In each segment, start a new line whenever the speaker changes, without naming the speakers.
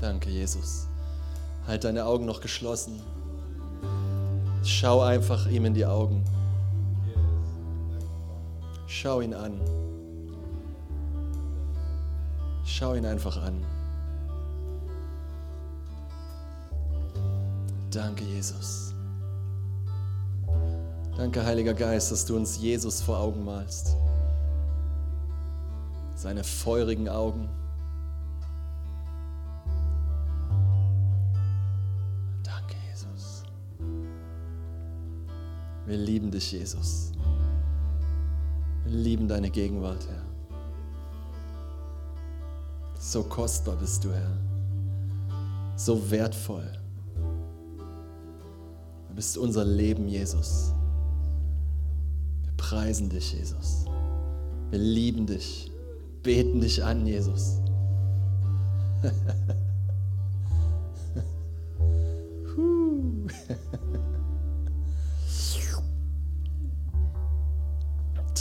Danke, Jesus. Halt deine Augen noch geschlossen. Schau einfach ihm in die Augen. Schau ihn an. Schau ihn einfach an. Danke, Jesus. Danke, Heiliger Geist, dass du uns Jesus vor Augen malst. Seine feurigen Augen. Wir lieben dich, Jesus. Wir lieben deine Gegenwart, Herr. So kostbar bist du, Herr. So wertvoll. Du bist unser Leben, Jesus. Wir preisen dich, Jesus. Wir lieben dich, beten dich an, Jesus.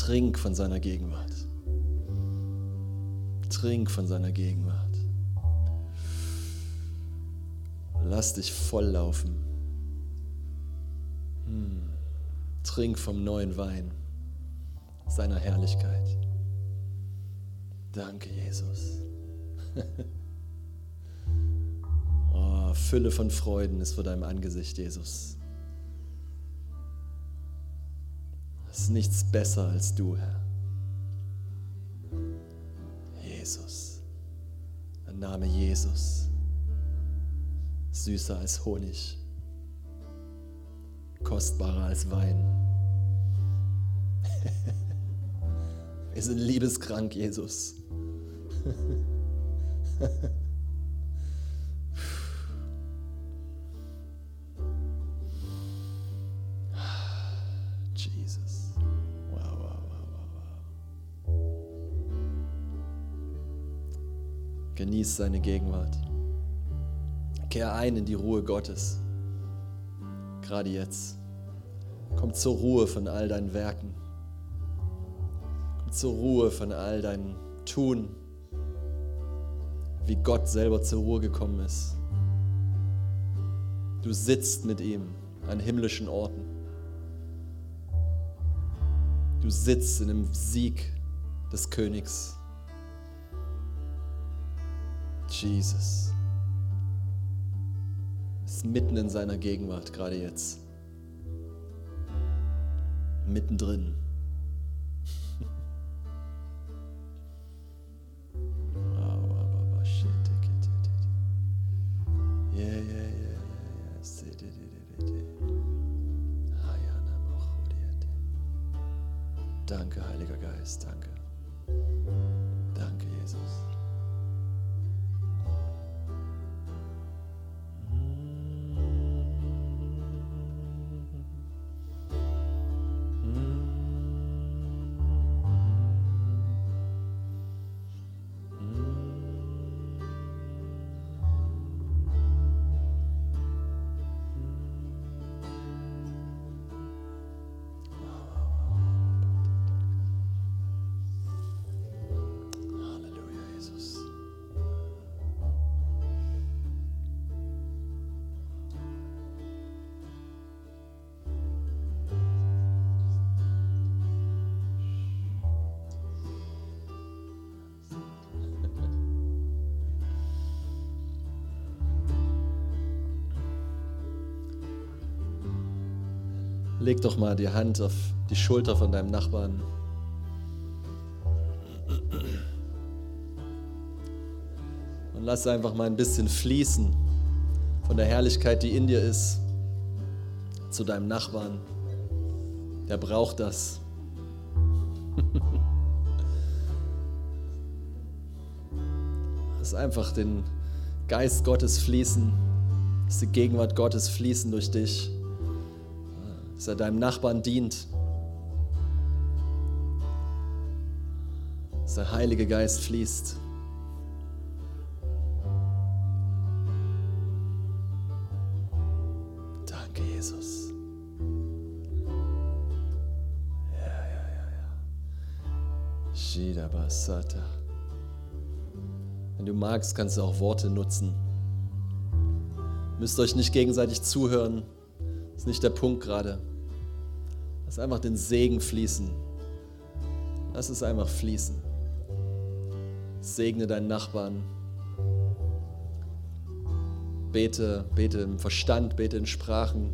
Trink von seiner Gegenwart. Trink von seiner Gegenwart. Lass dich volllaufen. Hm. Trink vom neuen Wein seiner Herrlichkeit. Danke, Jesus. oh, Fülle von Freuden ist vor deinem Angesicht, Jesus. Ist nichts besser als du, Herr. Jesus. Der Name Jesus. Süßer als Honig. Kostbarer als Wein. Wir sind liebeskrank. Jesus. Genieß seine Gegenwart. Kehr ein in die Ruhe Gottes. Gerade jetzt. Komm zur Ruhe von all deinen Werken. Komm zur Ruhe von all deinem Tun. Wie Gott selber zur Ruhe gekommen ist. Du sitzt mit ihm an himmlischen Orten. Du sitzt in dem Sieg des Königs. Jesus ist mitten in seiner Gegenwart, gerade jetzt. Mittendrin. Yeah. Danke, Heiliger Geist, danke. Danke, Jesus. Leg doch mal die Hand auf die Schulter von deinem Nachbarn. Und lass einfach mal ein bisschen fließen von der Herrlichkeit, die in dir ist, zu deinem Nachbarn. Der braucht das. Lass einfach den Geist Gottes fließen, lass die Gegenwart Gottes fließen durch dich, dass er deinem Nachbarn dient, dass der Heilige Geist fließt. Danke, Jesus. Ja, ja, ja, ja. Shida Basata. Wenn du magst, kannst du auch Worte nutzen, Müsst euch nicht gegenseitig zuhören. Ist nicht der Punkt gerade. Lass einfach den Segen fließen. Lass es einfach fließen. Segne deinen Nachbarn. Bete, bete im Verstand, bete in Sprachen.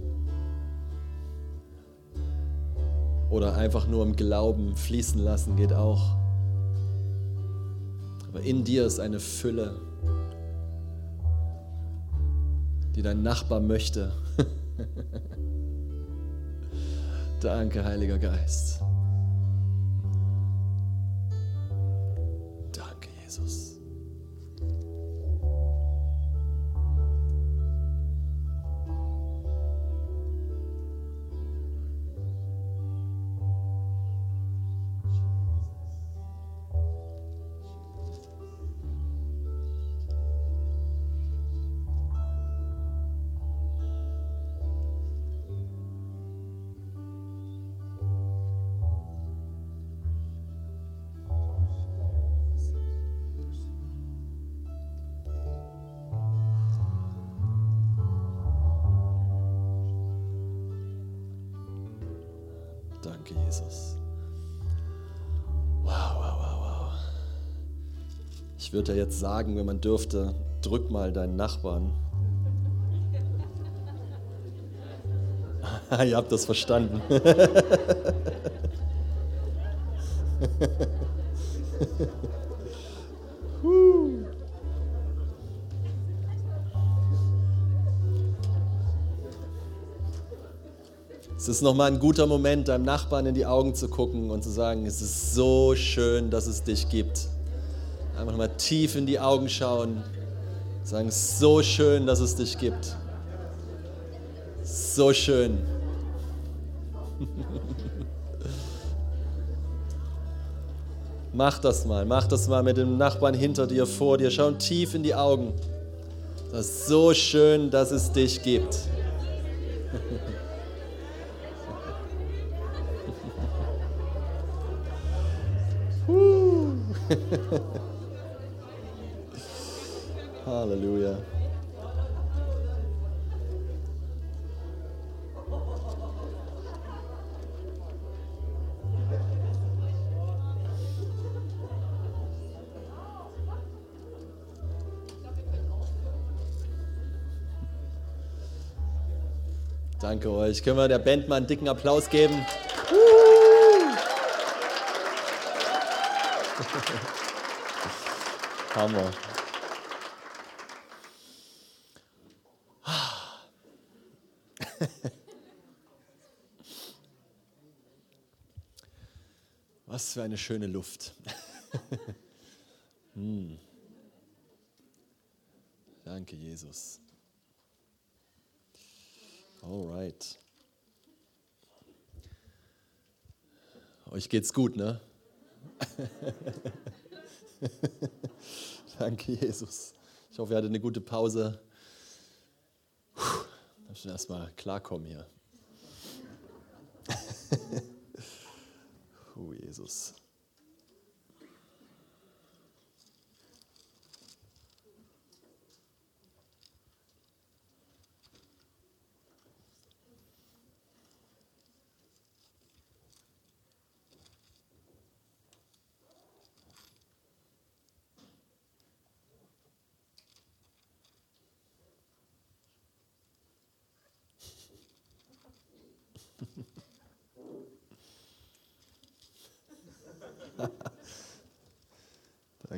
Oder einfach nur im Glauben fließen lassen geht auch. Aber in dir ist eine Fülle, die dein Nachbar möchte. Danke, Heiliger Geist. Danke, Jesus. Danke, Jesus. Wow, wow, wow, wow. Ich würde ja jetzt sagen, wenn man dürfte, drück mal deinen Nachbarn. Ihr habt das verstanden. ist nochmal ein guter Moment, deinem Nachbarn in die Augen zu gucken und zu sagen, es ist so schön, dass es dich gibt. Einfach mal tief in die Augen schauen, sagen, es ist so schön, dass es dich gibt. So schön. mach das mal, mach das mal mit dem Nachbarn hinter dir, vor dir. Schau tief in die Augen. Das ist so schön, dass es dich gibt. Danke euch. Können wir der Band mal einen dicken Applaus geben? Hammer. Was für eine schöne Luft. hm. Danke, Jesus. Alright. Euch geht's gut, ne? Danke, Jesus. Ich hoffe, ihr hattet eine gute Pause. Puh, müssen erstmal klarkommen hier. oh, Jesus.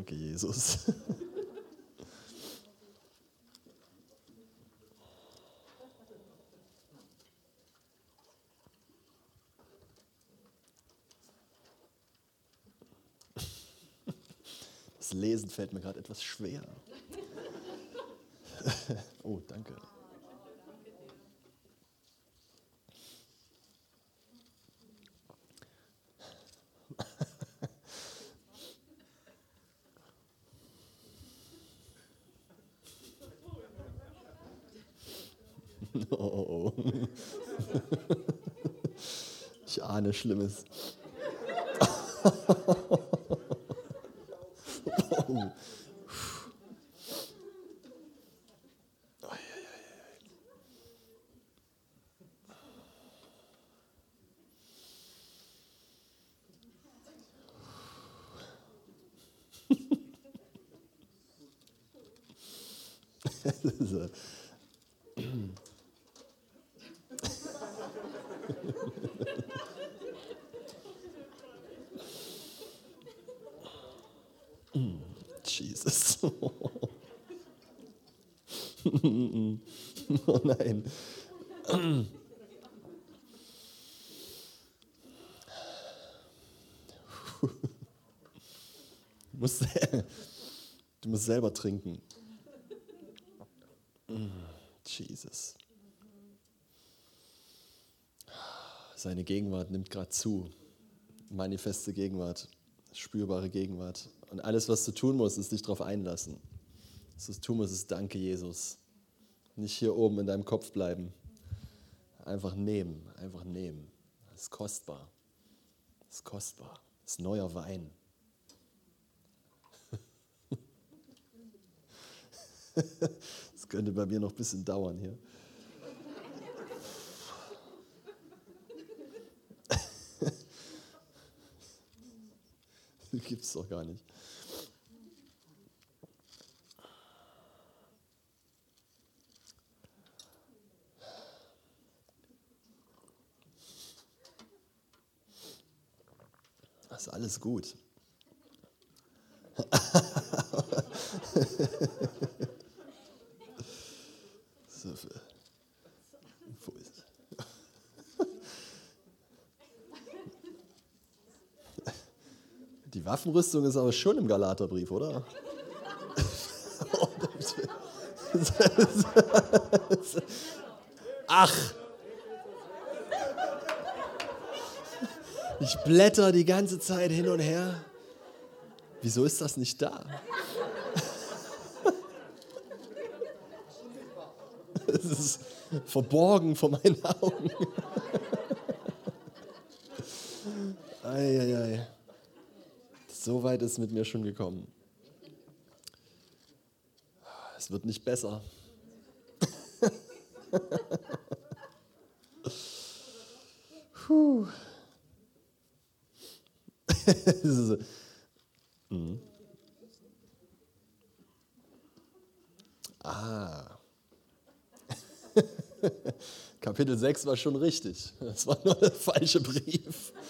Danke, Jesus. Das Lesen fällt mir gerade etwas schwer. Oh, danke. ahne Schlimmes. oh. oh nein. Du musst, du musst selber trinken. Jesus. Seine Gegenwart nimmt gerade zu. Manifeste Gegenwart, spürbare Gegenwart. Und alles, was du tun musst, ist dich darauf einlassen. Was du tun musst, ist Danke, Jesus. Nicht hier oben in deinem Kopf bleiben. Einfach nehmen, einfach nehmen. Das ist kostbar. Das ist kostbar. Das ist neuer Wein. Das könnte bei mir noch ein bisschen dauern hier. Das es doch gar nicht. Ist alles gut. Die Waffenrüstung ist aber schon im Galaterbrief, oder? Ach! Ich blätter die ganze Zeit hin und her. Wieso ist das nicht da? Es ist verborgen vor meinen Augen. Eieiei. Ei, ei. So weit ist mit mir schon gekommen. Es wird nicht besser. Puh. mhm. Ah. Kapitel 6 war schon richtig. Das war nur der falsche Brief.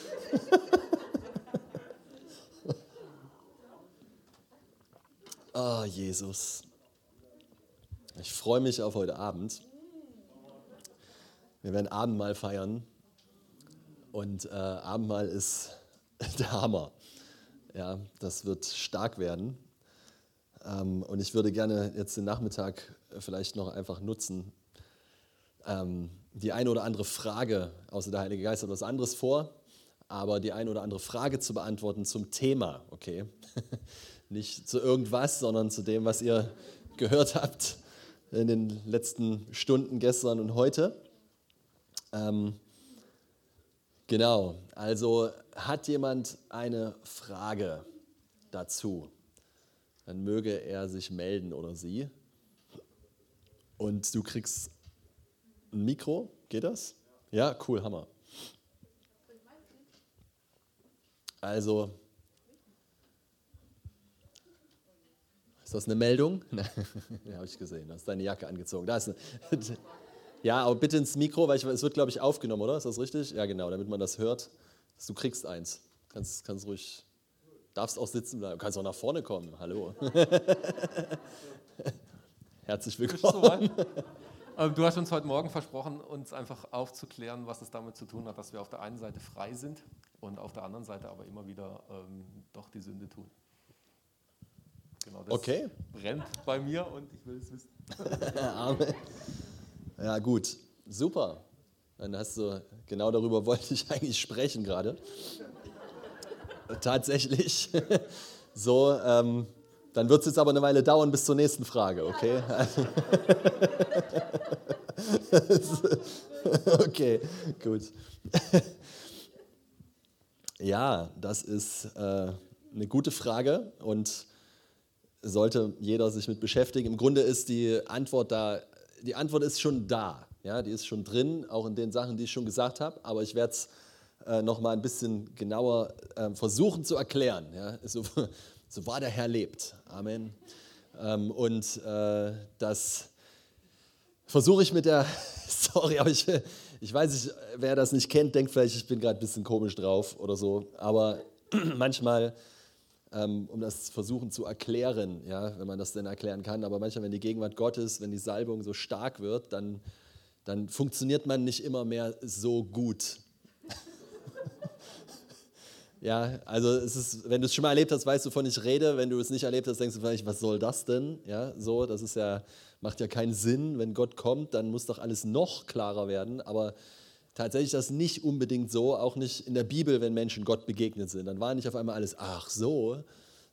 Ah, oh, Jesus. Ich freue mich auf heute Abend. Wir werden Abendmahl feiern. Und äh, Abendmahl ist der Hammer. Ja, das wird stark werden. Ähm, und ich würde gerne jetzt den Nachmittag vielleicht noch einfach nutzen, ähm, die eine oder andere Frage, außer der Heilige Geist hat was anderes vor, aber die eine oder andere Frage zu beantworten zum Thema, okay? Nicht zu irgendwas, sondern zu dem, was ihr gehört habt in den letzten Stunden gestern und heute. Ähm, genau, also hat jemand eine Frage dazu, dann möge er sich melden oder sie. Und du kriegst Mikro, geht das? Ja, cool, Hammer. Also, Ist das eine Meldung? ja, habe ich gesehen. Du hast deine Jacke angezogen. Da ist eine ja, aber bitte ins Mikro, weil ich, es wird, glaube ich, aufgenommen, oder? Ist das richtig? Ja, genau, damit man das hört. Du kriegst eins. Kannst, kannst ruhig, darfst auch sitzen bleiben. Kannst auch nach vorne kommen. Hallo. Herzlich willkommen.
Ähm, du hast uns heute Morgen versprochen, uns einfach aufzuklären, was es damit zu tun hat, dass wir auf der einen Seite frei sind und auf der anderen Seite aber immer wieder ähm, doch die Sünde tun.
Genau, das okay.
brennt bei mir und ich will es wissen.
Amen. Ja, gut. Super. Dann hast du, genau darüber wollte ich eigentlich sprechen gerade. Tatsächlich. So, ähm, dann wird es jetzt aber eine Weile dauern bis zur nächsten Frage, okay? okay, gut. Ja, das ist äh, eine gute Frage und sollte jeder sich mit beschäftigen. Im Grunde ist die Antwort da, die Antwort ist schon da. Ja, die ist schon drin, auch in den Sachen, die ich schon gesagt habe. Aber ich werde es äh, noch mal ein bisschen genauer äh, versuchen zu erklären. Ja, so, so war der Herr lebt. Amen. Ähm, und äh, das versuche ich mit der, sorry, aber ich, ich weiß nicht, wer das nicht kennt, denkt vielleicht, ich bin gerade ein bisschen komisch drauf oder so. Aber manchmal, ähm, um das versuchen zu erklären, ja, wenn man das denn erklären kann, aber manchmal, wenn die Gegenwart Gottes, wenn die Salbung so stark wird, dann, dann funktioniert man nicht immer mehr so gut. Ja, also es ist, wenn du es schon mal erlebt hast, weißt du, wovon ich rede. Wenn du es nicht erlebt hast, denkst du vielleicht, was soll das denn? Ja, so, das ist ja, macht ja keinen Sinn. Wenn Gott kommt, dann muss doch alles noch klarer werden. Aber tatsächlich ist das nicht unbedingt so, auch nicht in der Bibel, wenn Menschen Gott begegnet sind. Dann war nicht auf einmal alles, ach so,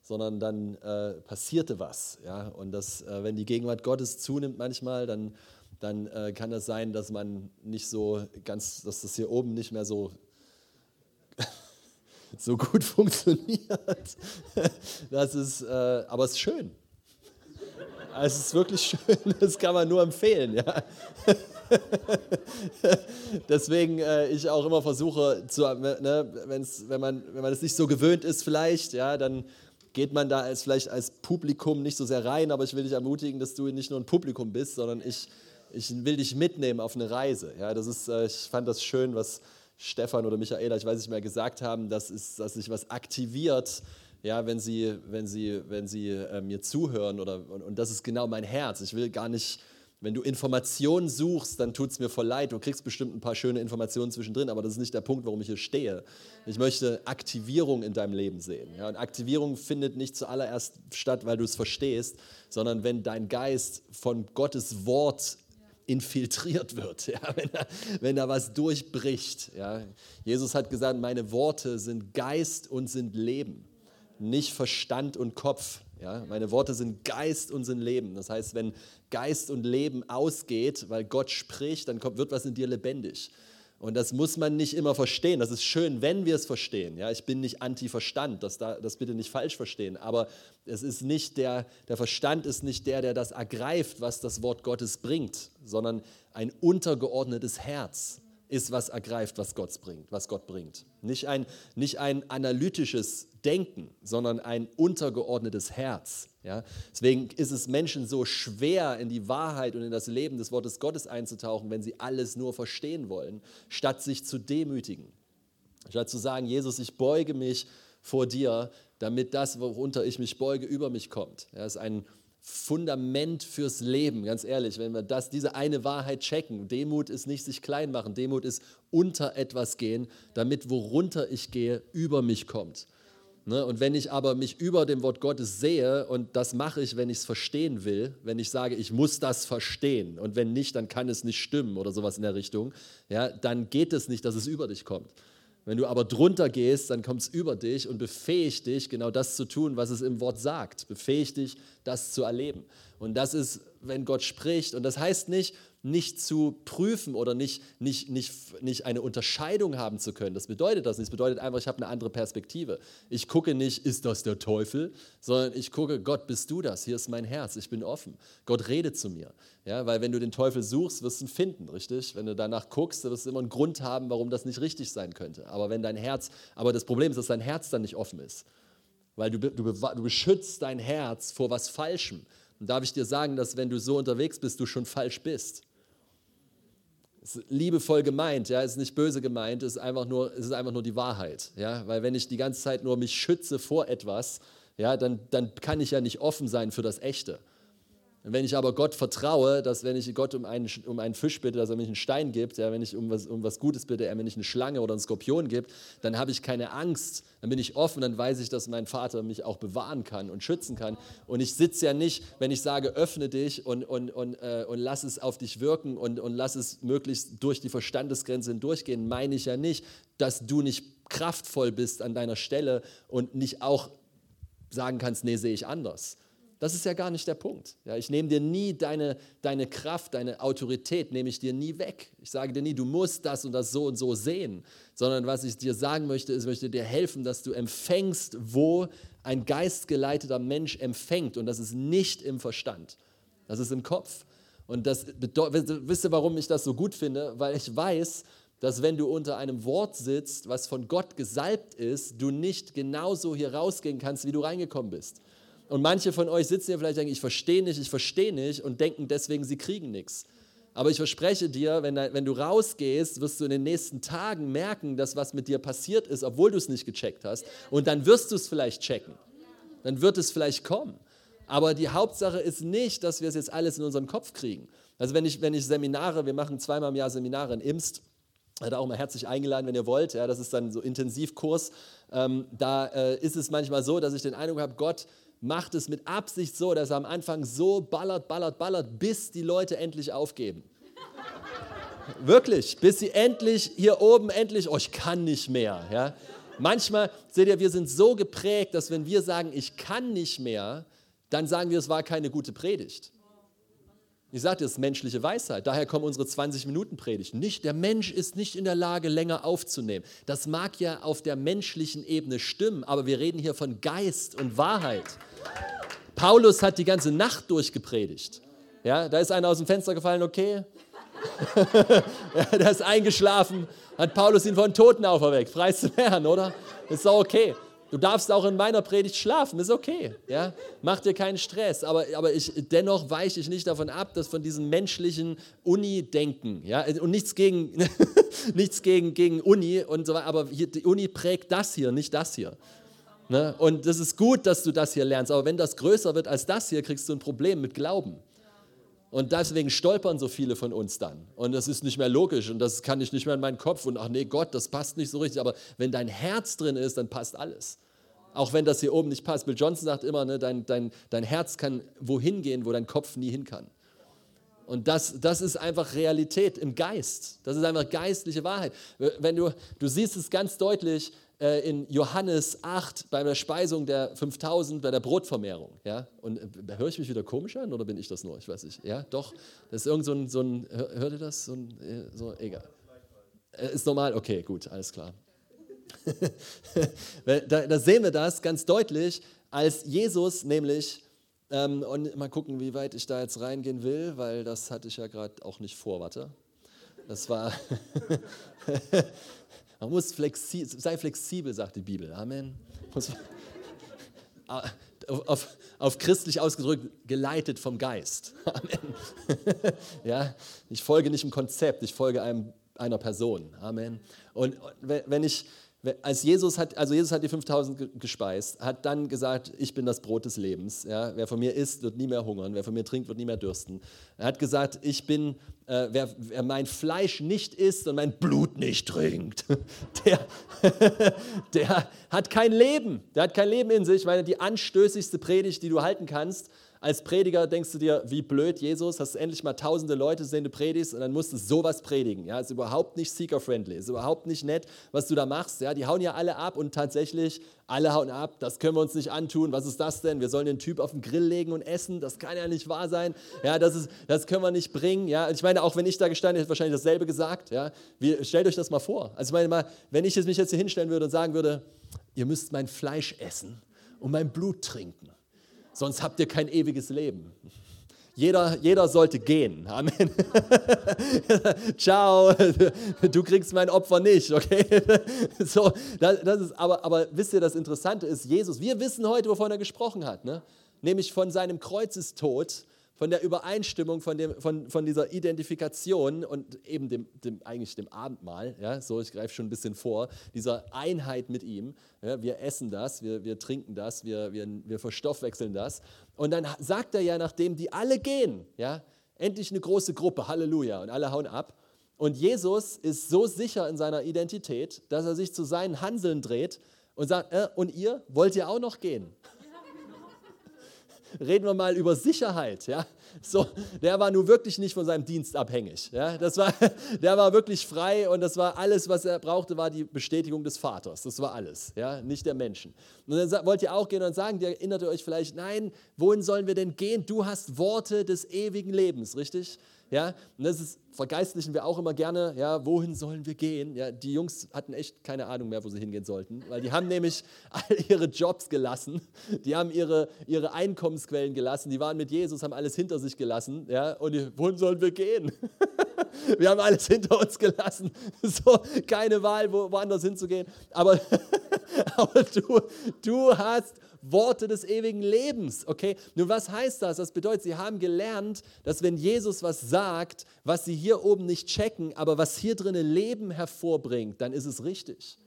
sondern dann äh, passierte was. Ja? Und das, äh, wenn die Gegenwart Gottes zunimmt manchmal, dann, dann äh, kann das sein, dass man nicht so ganz, dass das hier oben nicht mehr so so gut funktioniert. Das ist, äh, aber es ist schön. Es ist wirklich schön, das kann man nur empfehlen. Ja. Deswegen äh, ich auch immer versuche, zu, ne, wenn, man, wenn man es nicht so gewöhnt ist vielleicht, ja, dann geht man da als, vielleicht als Publikum nicht so sehr rein, aber ich will dich ermutigen, dass du nicht nur ein Publikum bist, sondern ich, ich will dich mitnehmen auf eine Reise. Ja, das ist, äh, ich fand das schön, was Stefan oder Michaela, ich weiß nicht mehr, gesagt haben, dass, ist, dass sich was aktiviert, ja, wenn sie, wenn sie, wenn sie äh, mir zuhören. Oder, und, und das ist genau mein Herz. Ich will gar nicht, wenn du Informationen suchst, dann tut es mir voll leid. Du kriegst bestimmt ein paar schöne Informationen zwischendrin, aber das ist nicht der Punkt, warum ich hier stehe. Ich möchte Aktivierung in deinem Leben sehen. Ja, und Aktivierung findet nicht zuallererst statt, weil du es verstehst, sondern wenn dein Geist von Gottes Wort infiltriert wird, ja, wenn, da, wenn da was durchbricht. Ja. Jesus hat gesagt, meine Worte sind Geist und sind Leben, nicht Verstand und Kopf. Ja. Meine Worte sind Geist und sind Leben. Das heißt, wenn Geist und Leben ausgeht, weil Gott spricht, dann kommt, wird was in dir lebendig. Und das muss man nicht immer verstehen. Das ist schön, wenn wir es verstehen. Ja, ich bin nicht anti-Verstand, das, das bitte nicht falsch verstehen. Aber es ist nicht der, der Verstand ist nicht der, der das ergreift, was das Wort Gottes bringt, sondern ein untergeordnetes Herz ist, was ergreift, was Gott bringt. Was Gott bringt. Nicht, ein, nicht ein analytisches Denken, sondern ein untergeordnetes Herz. Ja? Deswegen ist es Menschen so schwer, in die Wahrheit und in das Leben des Wortes Gottes einzutauchen, wenn sie alles nur verstehen wollen, statt sich zu demütigen. Statt zu sagen, Jesus, ich beuge mich vor dir, damit das, worunter ich mich beuge, über mich kommt. Ja, das ist ein Fundament fürs Leben, ganz ehrlich, wenn wir das, diese eine Wahrheit checken. Demut ist nicht sich klein machen, Demut ist unter etwas gehen, damit worunter ich gehe, über mich kommt. Ne? Und wenn ich aber mich über dem Wort Gottes sehe, und das mache ich, wenn ich es verstehen will, wenn ich sage, ich muss das verstehen, und wenn nicht, dann kann es nicht stimmen oder sowas in der Richtung, ja, dann geht es nicht, dass es über dich kommt. Wenn du aber drunter gehst, dann kommt es über dich und befähigt dich, genau das zu tun, was es im Wort sagt. Befähigt dich, das zu erleben. Und das ist, wenn Gott spricht. Und das heißt nicht, nicht zu prüfen oder nicht, nicht, nicht, nicht eine Unterscheidung haben zu können. Das bedeutet das nicht. Das bedeutet einfach, ich habe eine andere Perspektive. Ich gucke nicht, ist das der Teufel, sondern ich gucke, Gott, bist du das? Hier ist mein Herz, ich bin offen. Gott redet zu mir. Ja, weil wenn du den Teufel suchst, wirst du ihn finden, richtig? Wenn du danach guckst, wirst du immer einen Grund haben, warum das nicht richtig sein könnte. Aber wenn dein Herz, aber das Problem ist, dass dein Herz dann nicht offen ist. Weil du, du, du beschützt dein Herz vor was Falschem. Und darf ich dir sagen, dass wenn du so unterwegs bist, du schon falsch bist. Es ist liebevoll gemeint, ja, es ist nicht böse gemeint, es ist einfach nur, ist einfach nur die Wahrheit, ja, weil wenn ich die ganze Zeit nur mich schütze vor etwas, ja, dann, dann kann ich ja nicht offen sein für das Echte. Wenn ich aber Gott vertraue, dass wenn ich Gott um einen, um einen Fisch bitte, dass er mir einen Stein gibt, ja, wenn ich um was, um was Gutes bitte, er mir nicht eine Schlange oder einen Skorpion gibt, dann habe ich keine Angst, dann bin ich offen, dann weiß ich, dass mein Vater mich auch bewahren kann und schützen kann. Und ich sitze ja nicht, wenn ich sage, öffne dich und, und, und, äh, und lass es auf dich wirken und, und lass es möglichst durch die Verstandesgrenze hindurchgehen, meine ich ja nicht, dass du nicht kraftvoll bist an deiner Stelle und nicht auch sagen kannst, nee, sehe ich anders das ist ja gar nicht der Punkt. Ja, ich nehme dir nie deine, deine Kraft, deine Autorität, nehme ich dir nie weg. Ich sage dir nie, du musst das und das so und so sehen, sondern was ich dir sagen möchte, ist, ich möchte dir helfen, dass du empfängst, wo ein geistgeleiteter Mensch empfängt. Und das ist nicht im Verstand, das ist im Kopf. Und das bedeutet, wisst ihr, warum ich das so gut finde? Weil ich weiß, dass wenn du unter einem Wort sitzt, was von Gott gesalbt ist, du nicht genauso hier rausgehen kannst, wie du reingekommen bist. Und manche von euch sitzen hier vielleicht und denken, ich verstehe nicht, ich verstehe nicht und denken deswegen, sie kriegen nichts. Aber ich verspreche dir, wenn, wenn du rausgehst, wirst du in den nächsten Tagen merken, dass was mit dir passiert ist, obwohl du es nicht gecheckt hast. Und dann wirst du es vielleicht checken. Dann wird es vielleicht kommen. Aber die Hauptsache ist nicht, dass wir es jetzt alles in unseren Kopf kriegen. Also wenn ich, wenn ich Seminare, wir machen zweimal im Jahr Seminare in Imst, da auch mal herzlich eingeladen, wenn ihr wollt. Ja, das ist dann so Intensivkurs. Ähm, da äh, ist es manchmal so, dass ich den Eindruck habe, Gott macht es mit Absicht so, dass er am Anfang so ballert, ballert, ballert, bis die Leute endlich aufgeben. Wirklich, bis sie endlich hier oben endlich, oh, ich kann nicht mehr. Ja? Manchmal, seht ihr, wir sind so geprägt, dass wenn wir sagen, ich kann nicht mehr, dann sagen wir, es war keine gute Predigt. Ich sagte, das ist menschliche Weisheit. Daher kommen unsere 20-Minuten-Predigten. Nicht, der Mensch ist nicht in der Lage, länger aufzunehmen. Das mag ja auf der menschlichen Ebene stimmen, aber wir reden hier von Geist und Wahrheit. Paulus hat die ganze Nacht durchgepredigt. Ja, da ist einer aus dem Fenster gefallen, okay. ja, der ist eingeschlafen, hat Paulus ihn von Toten auferweckt. Preis zum Herrn, oder? Ist doch okay. Du darfst auch in meiner Predigt schlafen, ist okay. Ja? Mach dir keinen Stress. Aber, aber ich, dennoch weiche ich nicht davon ab, dass von diesem menschlichen Uni-Denken, ja? und nichts gegen, nichts gegen, gegen Uni und so weiter, aber hier, die Uni prägt das hier, nicht das hier. Ne? Und das ist gut, dass du das hier lernst, aber wenn das größer wird als das hier, kriegst du ein Problem mit Glauben. Und deswegen stolpern so viele von uns dann. Und das ist nicht mehr logisch und das kann ich nicht mehr in meinen Kopf. Und ach nee, Gott, das passt nicht so richtig. Aber wenn dein Herz drin ist, dann passt alles. Auch wenn das hier oben nicht passt. Bill Johnson sagt immer, ne, dein, dein, dein Herz kann wohin gehen, wo dein Kopf nie hin kann. Und das, das ist einfach Realität im Geist. Das ist einfach geistliche Wahrheit. Wenn du, du siehst es ganz deutlich, äh, in Johannes 8 bei der Speisung der 5000, bei der Brotvermehrung. Ja? Und äh, höre ich mich wieder komisch an oder bin ich das nur? Ich weiß nicht. Ja, doch. Das ist irgend so ein, so ein hört ihr das? So, ein, äh, so egal. Ist normal? Okay, gut, alles klar. da, da, sehen wir das ganz deutlich, als Jesus nämlich, ähm, und mal gucken, wie weit ich da jetzt reingehen will, weil das hatte ich ja gerade auch nicht vor, warte. Das war, Man muss flexibel, sei flexibel, sagt die Bibel. Amen. Auf, auf, christlich ausgedrückt, geleitet vom Geist. Amen. Ja, ich folge nicht einem Konzept, ich folge einem, einer Person. Amen. Und wenn ich, als Jesus hat, also Jesus hat die 5000 gespeist, hat dann gesagt, ich bin das Brot des Lebens. Ja, wer von mir isst, wird nie mehr hungern, wer von mir trinkt, wird nie mehr dürsten. Er hat gesagt, ich bin, äh, wer, wer, mein Fleisch nicht isst und mein Blut nicht trinkt, der, der hat kein Leben. Der hat kein Leben in sich. Ich meine, die anstößigste Predigt, die du halten kannst, als Prediger denkst du dir, wie blöd Jesus, hast du endlich mal tausende Leute sehen, du predigst und dann musst du sowas predigen. Ja, ist überhaupt nicht seeker-friendly, ist überhaupt nicht nett, was du da machst. Ja, die hauen ja alle ab und tatsächlich, alle hauen ab, das können wir uns nicht antun. Was ist das denn? Wir sollen den Typ auf den Grill legen und essen, das kann ja nicht wahr sein. Ja, das, ist, das können wir nicht bringen. Ja, ich meine, auch wenn ich da gestanden hätte, wahrscheinlich dasselbe gesagt. Ja, Wie, stellt euch das mal vor. Also ich meine mal, wenn ich mich jetzt hier hinstellen würde und sagen würde, ihr müsst mein Fleisch essen und mein Blut trinken sonst habt ihr kein ewiges Leben. Jeder, jeder sollte gehen. Amen. Ciao, du kriegst mein Opfer nicht, okay? So, das, das ist, aber, aber wisst ihr, das Interessante ist, Jesus, wir wissen heute, wovon er gesprochen hat, ne? nämlich von seinem Kreuzestod von der Übereinstimmung, von, dem, von, von dieser Identifikation und eben dem, dem, eigentlich dem Abendmahl, ja, so ich greife schon ein bisschen vor, dieser Einheit mit ihm. Ja, wir essen das, wir, wir trinken das, wir, wir, wir verstoffwechseln das. Und dann sagt er ja, nachdem die alle gehen, ja, endlich eine große Gruppe, Halleluja, und alle hauen ab. Und Jesus ist so sicher in seiner Identität, dass er sich zu seinen Hanseln dreht und sagt, äh, und ihr, wollt ihr auch noch gehen? Reden wir mal über Sicherheit. Ja? So, der war nun wirklich nicht von seinem Dienst abhängig. Ja? Das war, der war wirklich frei und das war alles, was er brauchte, war die Bestätigung des Vaters. Das war alles, ja? nicht der Menschen. Und dann wollt ihr auch gehen und sagen, erinnert ihr euch vielleicht, nein, wohin sollen wir denn gehen? Du hast Worte des ewigen Lebens, richtig? Ja, und das ist, vergeistlichen wir auch immer gerne, ja, wohin sollen wir gehen? Ja, die Jungs hatten echt keine Ahnung mehr, wo sie hingehen sollten, weil die haben nämlich all ihre Jobs gelassen, die haben ihre, ihre Einkommensquellen gelassen, die waren mit Jesus, haben alles hinter sich gelassen, ja, und die, wohin sollen wir gehen? Wir haben alles hinter uns gelassen. So, keine Wahl, wo, woanders hinzugehen. Aber, aber du, du hast Worte des ewigen Lebens. Okay? Nun, was heißt das? Das bedeutet, sie haben gelernt, dass wenn Jesus was sagt, was sie hier oben nicht checken, aber was hier drinnen Leben hervorbringt, dann ist es richtig.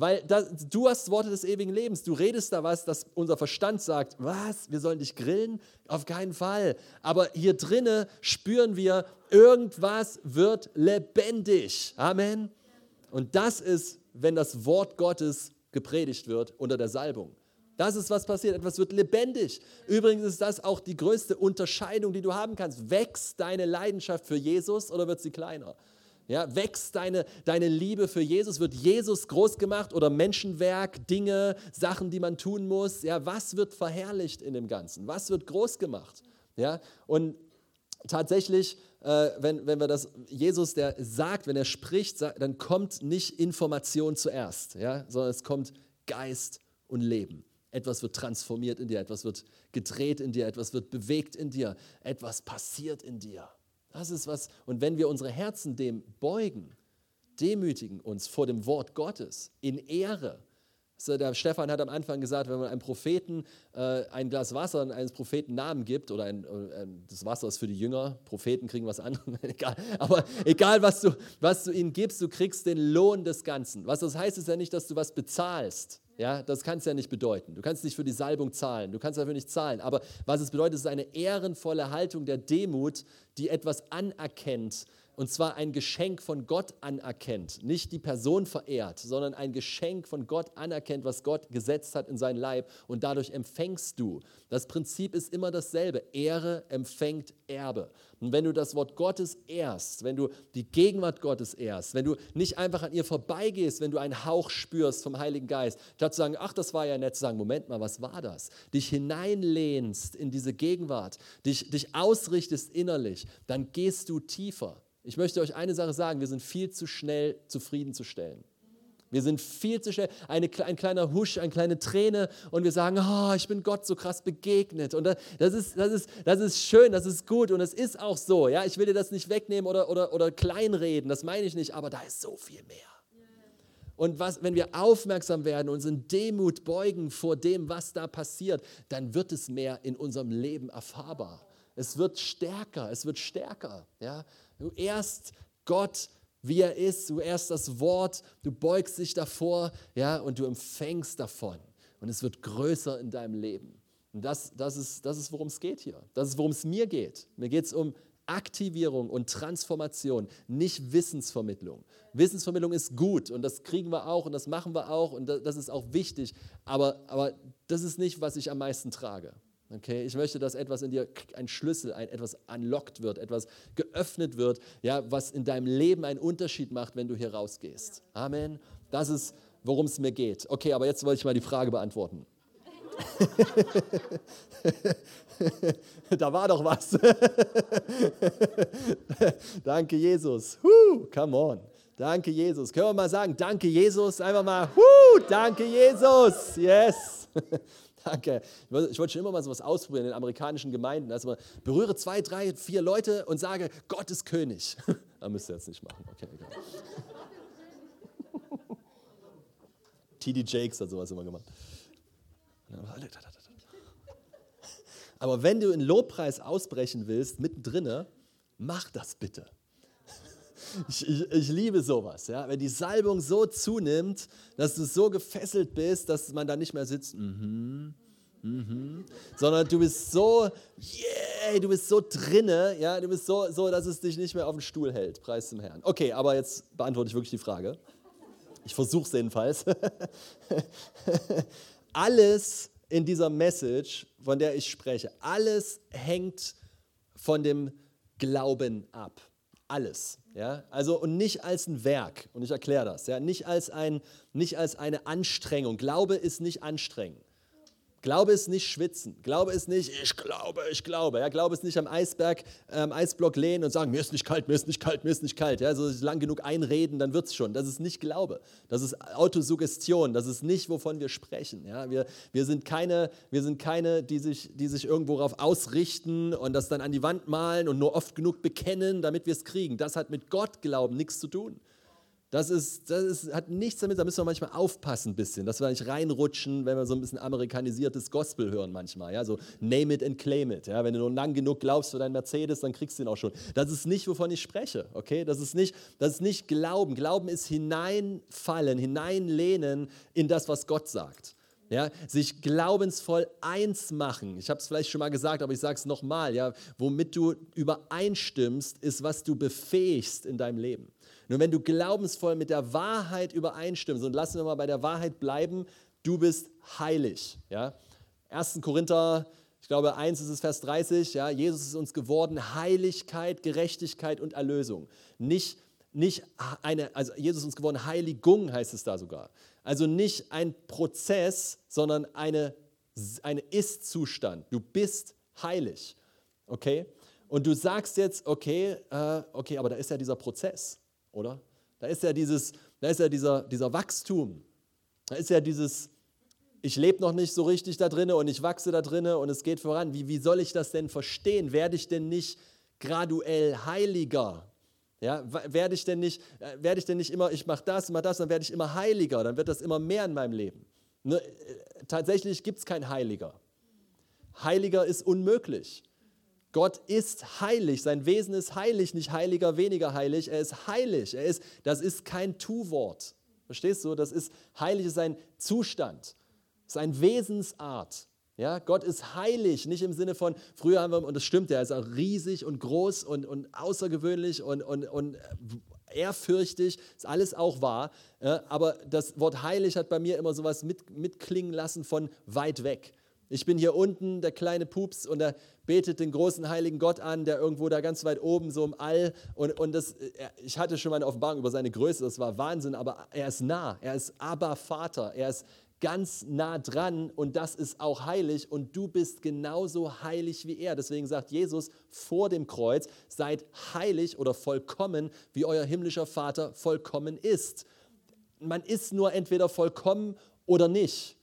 Weil das, du hast Worte des ewigen Lebens. Du redest da was, dass unser Verstand sagt, was, wir sollen dich grillen? Auf keinen Fall. Aber hier drinnen spüren wir, irgendwas wird lebendig. Amen. Und das ist, wenn das Wort Gottes gepredigt wird unter der Salbung. Das ist, was passiert. Etwas wird lebendig. Übrigens ist das auch die größte Unterscheidung, die du haben kannst. Wächst deine Leidenschaft für Jesus oder wird sie kleiner? Ja, wächst deine, deine Liebe für Jesus? Wird Jesus groß gemacht oder Menschenwerk, Dinge, Sachen, die man tun muss? Ja, was wird verherrlicht in dem Ganzen? Was wird groß gemacht? Ja, und tatsächlich, äh, wenn, wenn wir das, Jesus, der sagt, wenn er spricht, dann kommt nicht Information zuerst, ja, sondern es kommt Geist und Leben. Etwas wird transformiert in dir, etwas wird gedreht in dir, etwas wird bewegt in dir, etwas passiert in dir. Das ist was. Und wenn wir unsere Herzen dem beugen, demütigen uns vor dem Wort Gottes in Ehre. So, der Stefan hat am Anfang gesagt, wenn man einem Propheten äh, ein Glas Wasser und eines Propheten Namen gibt, oder ein, äh, das Wasser ist für die Jünger, Propheten kriegen was anderes, egal. Aber egal, was du, was du ihnen gibst, du kriegst den Lohn des Ganzen. Was das heißt, ist ja nicht, dass du was bezahlst. Ja, das kann es ja nicht bedeuten. Du kannst nicht für die Salbung zahlen, du kannst dafür nicht zahlen. Aber was es bedeutet, ist eine ehrenvolle Haltung der Demut, die etwas anerkennt, und zwar ein Geschenk von Gott anerkennt. Nicht die Person verehrt, sondern ein Geschenk von Gott anerkennt, was Gott gesetzt hat in sein Leib und dadurch empfängst du. Das Prinzip ist immer dasselbe. Ehre empfängt Erbe. Und wenn du das Wort Gottes ehrst, wenn du die Gegenwart Gottes ehrst, wenn du nicht einfach an ihr vorbeigehst, wenn du einen Hauch spürst vom Heiligen Geist, statt zu sagen, ach, das war ja nett, zu sagen, Moment mal, was war das? Dich hineinlehnst in diese Gegenwart, dich, dich ausrichtest innerlich, dann gehst du tiefer. Ich möchte euch eine Sache sagen, wir sind viel zu schnell zufriedenzustellen. Wir sind viel zu schnell, eine, ein kleiner Husch, eine kleine Träne und wir sagen, oh, ich bin Gott so krass begegnet. Und das ist, das, ist, das ist schön, das ist gut und es ist auch so. Ja? Ich will dir das nicht wegnehmen oder, oder, oder kleinreden, das meine ich nicht, aber da ist so viel mehr. Und was, wenn wir aufmerksam werden, uns in Demut beugen vor dem, was da passiert, dann wird es mehr in unserem Leben erfahrbar. Es wird stärker, es wird stärker. Ja? Du ehrst Gott, wie er ist, du ehrst das Wort, du beugst dich davor ja, und du empfängst davon. Und es wird größer in deinem Leben. Und das, das ist, das ist worum es geht hier. Das ist, worum es mir geht. Mir geht es um Aktivierung und Transformation, nicht Wissensvermittlung. Wissensvermittlung ist gut und das kriegen wir auch und das machen wir auch und das ist auch wichtig, aber, aber das ist nicht, was ich am meisten trage. Okay, ich möchte, dass etwas in dir, ein Schlüssel, ein, etwas unlocked wird, etwas geöffnet wird, ja, was in deinem Leben einen Unterschied macht, wenn du hier rausgehst. Amen. Das ist, worum es mir geht. Okay, aber jetzt wollte ich mal die Frage beantworten. da war doch was. danke, Jesus. Woo, come on. Danke, Jesus. Können wir mal sagen, danke, Jesus? Einfach mal, Woo, danke, Jesus. Yes. Danke. Ich wollte schon immer mal sowas ausprobieren in den amerikanischen Gemeinden. Also berühre zwei, drei, vier Leute und sage, Gott ist König. Da müsst ihr jetzt nicht machen. Okay, egal. TD Jakes hat sowas immer gemacht. Aber wenn du in Lobpreis ausbrechen willst, mittendrin, mach das bitte. Ich, ich, ich, liebe sowas, ja? wenn die Salbung so zunimmt, dass du so gefesselt bist, dass man da nicht mehr sitzt, mhm, mhm, sondern du bist so, yeah, du bist so drinne, ja? du bist so, so, dass es dich nicht mehr auf den Stuhl hält, preis zum Herrn. Okay, aber jetzt beantworte ich wirklich die Frage. Ich versuche es jedenfalls. alles in dieser Message, von der ich spreche, alles hängt von dem Glauben ab. Alles. Ja? Also und nicht als ein Werk. Und ich erkläre das. Ja? Nicht, als ein, nicht als eine Anstrengung. Glaube ist nicht anstrengend. Glaube ist nicht schwitzen. Glaube ist nicht, ich glaube, ich glaube. Ja, glaube ist nicht am Eisberg, ähm, Eisblock lehnen und sagen, mir ist nicht kalt, mir ist nicht kalt, mir ist nicht kalt. Ja, so lang genug einreden, dann wird es schon. Das ist nicht Glaube. Das ist Autosuggestion. Das ist nicht, wovon wir sprechen. Ja, wir, wir sind keine, wir sind keine die, sich, die sich irgendwo darauf ausrichten und das dann an die Wand malen und nur oft genug bekennen, damit wir es kriegen. Das hat mit Gott Glauben nichts zu tun. Das, ist, das ist, hat nichts damit, da müssen wir manchmal aufpassen ein bisschen, dass wir nicht reinrutschen, wenn wir so ein bisschen amerikanisiertes Gospel hören manchmal. Ja? So name it and claim it. Ja? Wenn du nur lang genug glaubst für deinen Mercedes, dann kriegst du ihn auch schon. Das ist nicht, wovon ich spreche. Okay? Das, ist nicht, das ist nicht Glauben. Glauben ist hineinfallen, hineinlehnen in das, was Gott sagt. Ja, sich glaubensvoll eins machen. Ich habe es vielleicht schon mal gesagt, aber ich sage es nochmal. Ja, womit du übereinstimmst, ist, was du befähigst in deinem Leben. Nur wenn du glaubensvoll mit der Wahrheit übereinstimmst, und lassen wir mal bei der Wahrheit bleiben, du bist heilig. Ja? 1. Korinther, ich glaube 1 ist es Vers 30, ja? Jesus ist uns geworden, Heiligkeit, Gerechtigkeit und Erlösung. Nicht, nicht eine, also Jesus ist uns geworden, Heiligung heißt es da sogar. Also nicht ein Prozess, sondern eine, eine Ist-Zustand. Du bist heilig. Okay? Und du sagst jetzt, okay, äh, okay, aber da ist ja dieser Prozess oder? Da ist ja, dieses, da ist ja dieser, dieser Wachstum. Da ist ja dieses, ich lebe noch nicht so richtig da drinne und ich wachse da drinne und es geht voran. Wie, wie soll ich das denn verstehen? Werde ich denn nicht graduell heiliger? Ja, werde ich denn nicht, äh, werde ich denn nicht immer, ich mache das, mache das, dann werde ich immer heiliger, dann wird das immer mehr in meinem Leben. Ne? Äh, tatsächlich gibt es kein Heiliger. Heiliger ist unmöglich. Gott ist heilig, sein Wesen ist heilig, nicht heiliger, weniger heilig. Er ist heilig. Er ist, das ist kein Tu-Wort. Verstehst du? Das ist heilig ist ein Zustand, ist Wesensart. Ja, Gott ist heilig, nicht im Sinne von, früher haben wir, und das stimmt, er ist auch riesig und groß und, und außergewöhnlich und, und, und ehrfürchtig, ist alles auch wahr. Aber das Wort heilig hat bei mir immer sowas mit, mitklingen lassen von weit weg. Ich bin hier unten, der kleine Pups, und er betet den großen heiligen Gott an, der irgendwo da ganz weit oben so im All. Und, und das, ich hatte schon mal eine Offenbarung über seine Größe, das war Wahnsinn, aber er ist nah, er ist aber Vater, er ist ganz nah dran und das ist auch heilig und du bist genauso heilig wie er. Deswegen sagt Jesus vor dem Kreuz, seid heilig oder vollkommen, wie euer himmlischer Vater vollkommen ist. Man ist nur entweder vollkommen oder nicht.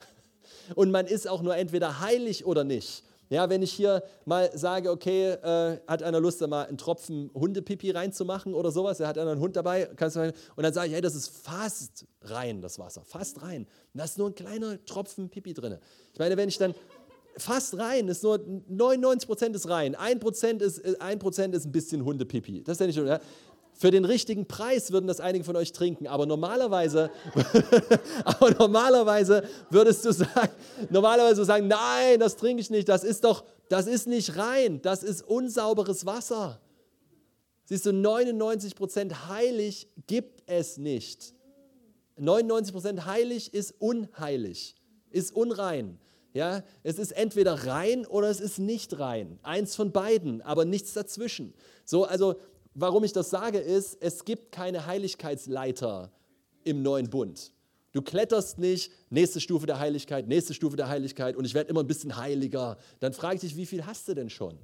Und man ist auch nur entweder heilig oder nicht. Ja, wenn ich hier mal sage, okay, äh, hat einer Lust, da mal einen Tropfen Hundepipi reinzumachen oder sowas, er hat einen Hund dabei, kannst du, und dann sage ich, hey, das ist fast rein, das Wasser, fast rein. Und da ist nur ein kleiner Tropfen Pipi drin. Ich meine, wenn ich dann fast rein, ist nur 99 Prozent ist rein, 1 Prozent ist, 1 ist ein bisschen Hundepipi. Das ist ja nicht, ja? Für den richtigen Preis würden das einige von euch trinken, aber normalerweise, aber normalerweise würdest du sagen, normalerweise sagen, nein, das trinke ich nicht, das ist doch, das ist nicht rein, das ist unsauberes Wasser. Siehst du, 99% heilig gibt es nicht. 99% heilig ist unheilig, ist unrein. Ja, es ist entweder rein oder es ist nicht rein. Eins von beiden, aber nichts dazwischen. So, also warum ich das sage, ist, es gibt keine Heiligkeitsleiter im neuen Bund. Du kletterst nicht, nächste Stufe der Heiligkeit, nächste Stufe der Heiligkeit und ich werde immer ein bisschen heiliger. Dann frage ich dich, wie viel hast du denn schon?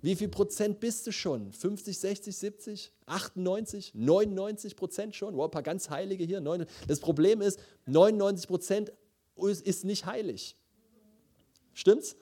Wie viel Prozent bist du schon? 50, 60, 70, 98, 99 Prozent schon? Wow, ein paar ganz Heilige hier. Das Problem ist, 99 Prozent ist nicht heilig. Stimmt's?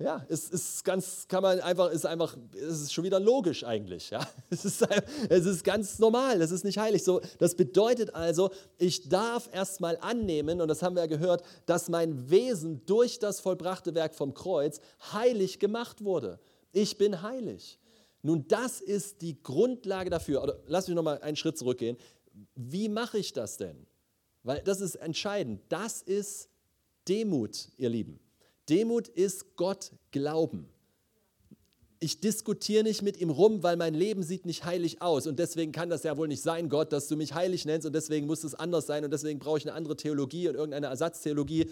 Ja, es ist ganz, kann man einfach, ist einfach, es ist schon wieder logisch eigentlich. Ja? Es, ist, es ist ganz normal, es ist nicht heilig. So, das bedeutet also, ich darf erstmal annehmen, und das haben wir ja gehört, dass mein Wesen durch das vollbrachte Werk vom Kreuz heilig gemacht wurde. Ich bin heilig. Nun, das ist die Grundlage dafür. Oder lass mich nochmal einen Schritt zurückgehen. Wie mache ich das denn? Weil das ist entscheidend. Das ist Demut, ihr Lieben. Demut ist Gott glauben. Ich diskutiere nicht mit ihm rum, weil mein Leben sieht nicht heilig aus und deswegen kann das ja wohl nicht sein, Gott, dass du mich heilig nennst und deswegen muss es anders sein und deswegen brauche ich eine andere Theologie und irgendeine Ersatztheologie.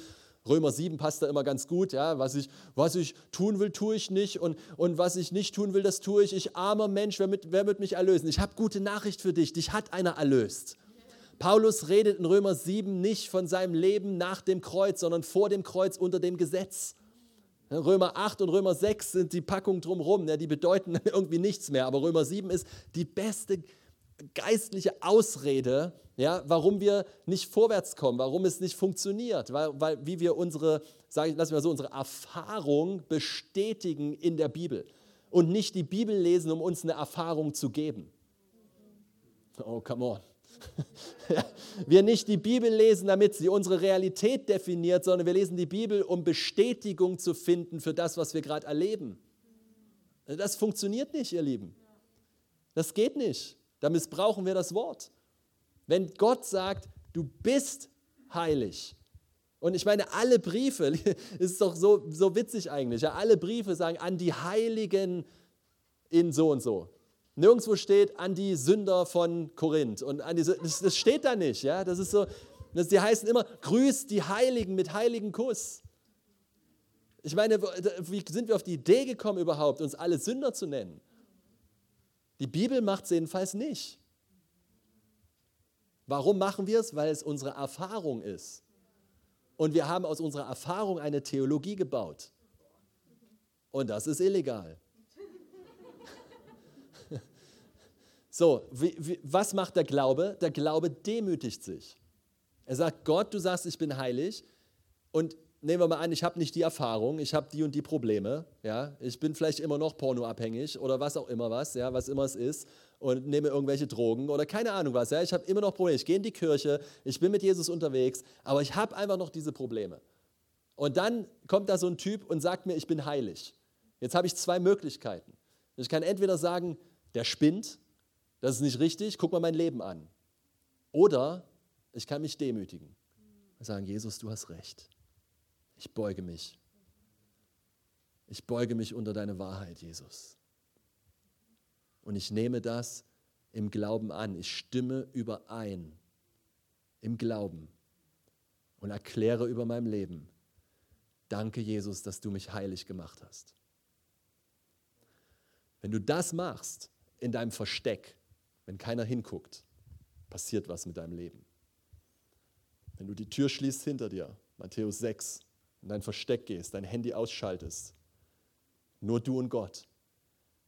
Römer 7 passt da immer ganz gut, ja, was ich, was ich tun will, tue ich nicht und, und was ich nicht tun will, das tue ich. Ich armer Mensch, wer, mit, wer wird mich erlösen? Ich habe gute Nachricht für dich, dich hat einer erlöst. Paulus redet in Römer 7 nicht von seinem Leben nach dem Kreuz, sondern vor dem Kreuz unter dem Gesetz. Römer 8 und Römer 6 sind die Packung drumherum, die bedeuten irgendwie nichts mehr. Aber Römer 7 ist die beste geistliche Ausrede, ja, warum wir nicht vorwärts kommen, warum es nicht funktioniert, weil, weil wie wir unsere, sage ich, lass mal so, unsere Erfahrung bestätigen in der Bibel und nicht die Bibel lesen, um uns eine Erfahrung zu geben. Oh, come on. wir nicht die Bibel lesen, damit sie unsere Realität definiert, sondern wir lesen die Bibel, um Bestätigung zu finden für das, was wir gerade erleben. Das funktioniert nicht, ihr Lieben. Das geht nicht. Da missbrauchen wir das Wort. Wenn Gott sagt, du bist heilig, und ich meine, alle Briefe, ist doch so, so witzig eigentlich, ja, alle Briefe sagen an die Heiligen in so und so. Nirgendwo steht an die Sünder von Korinth. Und an die, das, das steht da nicht. Ja? Das ist so, das, die heißen immer, grüßt die Heiligen mit heiligen Kuss. Ich meine, wie sind wir auf die Idee gekommen überhaupt, uns alle Sünder zu nennen? Die Bibel macht es jedenfalls nicht. Warum machen wir es? Weil es unsere Erfahrung ist. Und wir haben aus unserer Erfahrung eine Theologie gebaut. Und das ist illegal. So, wie, wie, was macht der Glaube? Der Glaube demütigt sich. Er sagt, Gott, du sagst, ich bin heilig. Und nehmen wir mal an, ich habe nicht die Erfahrung, ich habe die und die Probleme. Ja? Ich bin vielleicht immer noch pornoabhängig oder was auch immer was, ja? was immer es ist. Und nehme irgendwelche Drogen oder keine Ahnung was. Ja? Ich habe immer noch Probleme. Ich gehe in die Kirche, ich bin mit Jesus unterwegs, aber ich habe einfach noch diese Probleme. Und dann kommt da so ein Typ und sagt mir, ich bin heilig. Jetzt habe ich zwei Möglichkeiten. Ich kann entweder sagen, der spinnt, das ist nicht richtig, guck mal mein Leben an. Oder ich kann mich demütigen und sagen, Jesus, du hast recht. Ich beuge mich. Ich beuge mich unter deine Wahrheit, Jesus. Und ich nehme das im Glauben an. Ich stimme überein im Glauben und erkläre über meinem Leben, danke Jesus, dass du mich heilig gemacht hast. Wenn du das machst in deinem Versteck, wenn keiner hinguckt, passiert was mit deinem Leben. Wenn du die Tür schließt hinter dir, Matthäus 6, in dein Versteck gehst, dein Handy ausschaltest, nur du und Gott,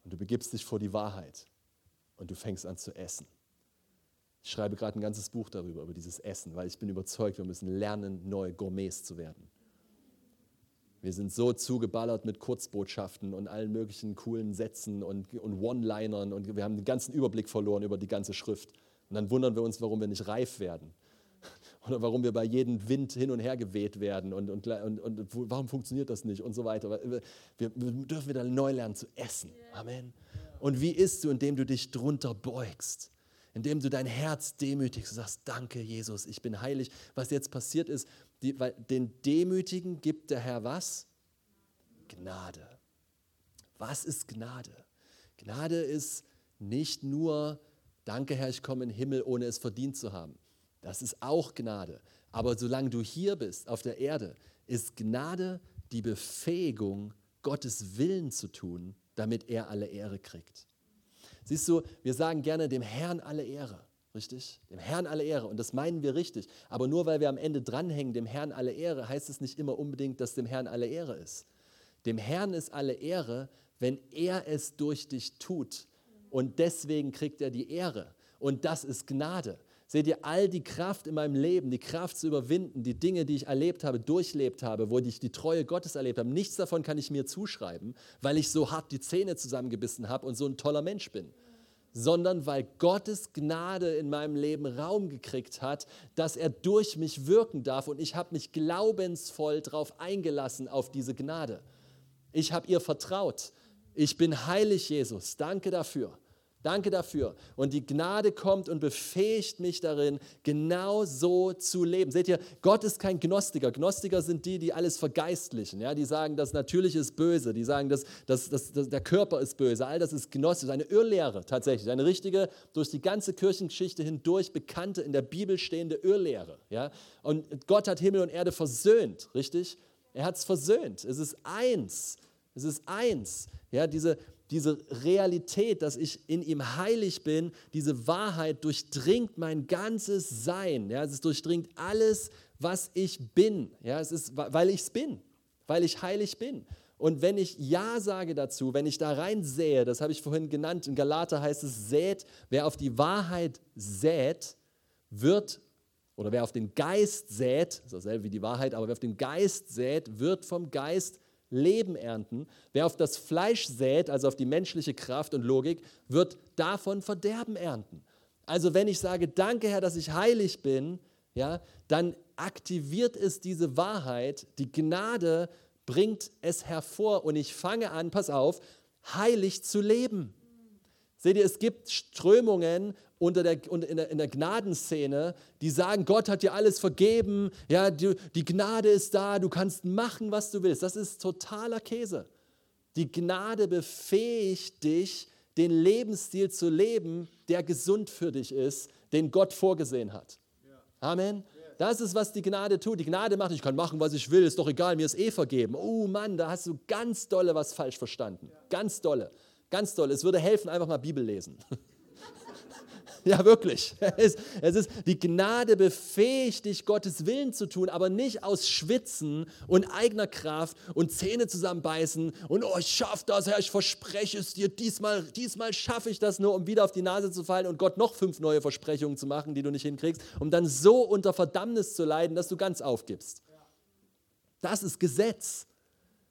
und du begibst dich vor die Wahrheit und du fängst an zu essen. Ich schreibe gerade ein ganzes Buch darüber, über dieses Essen, weil ich bin überzeugt, wir müssen lernen, neue Gourmets zu werden. Wir sind so zugeballert mit Kurzbotschaften und allen möglichen coolen Sätzen und, und One-Linern und wir haben den ganzen Überblick verloren über die ganze Schrift. Und dann wundern wir uns, warum wir nicht reif werden. Oder warum wir bei jedem Wind hin und her geweht werden und, und, und, und warum funktioniert das nicht und so weiter. Wir, wir dürfen wieder neu lernen zu essen. Amen. Und wie isst du, indem du dich drunter beugst? indem du dein Herz demütigst und sagst, danke Jesus, ich bin heilig. Was jetzt passiert ist, die, weil den Demütigen gibt der Herr was? Gnade. Was ist Gnade? Gnade ist nicht nur, danke Herr, ich komme in den Himmel, ohne es verdient zu haben. Das ist auch Gnade. Aber solange du hier bist, auf der Erde, ist Gnade die Befähigung, Gottes Willen zu tun, damit er alle Ehre kriegt. Siehst du, wir sagen gerne dem Herrn alle Ehre. Richtig? Dem Herrn alle Ehre. Und das meinen wir richtig. Aber nur weil wir am Ende dranhängen, dem Herrn alle Ehre, heißt es nicht immer unbedingt, dass dem Herrn alle Ehre ist. Dem Herrn ist alle Ehre, wenn er es durch dich tut. Und deswegen kriegt er die Ehre. Und das ist Gnade. Seht ihr, all die Kraft in meinem Leben, die Kraft zu überwinden, die Dinge, die ich erlebt habe, durchlebt habe, wo ich die Treue Gottes erlebt habe, nichts davon kann ich mir zuschreiben, weil ich so hart die Zähne zusammengebissen habe und so ein toller Mensch bin sondern weil Gottes Gnade in meinem Leben Raum gekriegt hat, dass er durch mich wirken darf und ich habe mich glaubensvoll darauf eingelassen, auf diese Gnade. Ich habe ihr vertraut. Ich bin heilig, Jesus. Danke dafür. Danke dafür. Und die Gnade kommt und befähigt mich darin, genau so zu leben. Seht ihr, Gott ist kein Gnostiker. Gnostiker sind die, die alles vergeistlichen. Ja? Die sagen, das Natürliche ist böse. Die sagen, dass, dass, dass, dass der Körper ist böse. All das ist gnostisch. Eine Irrlehre tatsächlich. Eine richtige, durch die ganze Kirchengeschichte hindurch bekannte, in der Bibel stehende Irrlehre. Ja? Und Gott hat Himmel und Erde versöhnt, richtig? Er hat es versöhnt. Es ist eins. Es ist eins. Ja, diese, diese Realität, dass ich in ihm heilig bin, diese Wahrheit durchdringt mein ganzes Sein. Ja, es durchdringt alles, was ich bin. Ja, es ist, weil ich es bin, weil ich heilig bin. Und wenn ich Ja sage dazu, wenn ich da rein sähe, das habe ich vorhin genannt, in Galater heißt es, sät, wer auf die Wahrheit sät, wird, oder wer auf den Geist sät, ist dasselbe wie die Wahrheit, aber wer auf den Geist sät, wird vom Geist Leben ernten. Wer auf das Fleisch sät, also auf die menschliche Kraft und Logik, wird davon Verderben ernten. Also wenn ich sage, danke Herr, dass ich heilig bin, ja, dann aktiviert es diese Wahrheit, die Gnade bringt es hervor und ich fange an, pass auf, heilig zu leben. Seht ihr, es gibt Strömungen unter der, in, der, in der Gnadenszene, die sagen, Gott hat dir alles vergeben, ja, die, die Gnade ist da, du kannst machen, was du willst. Das ist totaler Käse. Die Gnade befähigt dich, den Lebensstil zu leben, der gesund für dich ist, den Gott vorgesehen hat. Amen. Das ist, was die Gnade tut. Die Gnade macht, ich kann machen, was ich will, ist doch egal, mir ist eh vergeben. Oh Mann, da hast du ganz dolle was falsch verstanden. Ganz dolle. Ganz dolle. Es würde helfen, einfach mal Bibel lesen. Ja, wirklich. Es, es ist, die Gnade befähigt dich, Gottes Willen zu tun, aber nicht aus Schwitzen und eigener Kraft und Zähne zusammenbeißen und oh, ich schaffe das, Herr, ich verspreche es dir, diesmal, diesmal schaffe ich das nur, um wieder auf die Nase zu fallen und Gott noch fünf neue Versprechungen zu machen, die du nicht hinkriegst, um dann so unter Verdammnis zu leiden, dass du ganz aufgibst. Das ist Gesetz.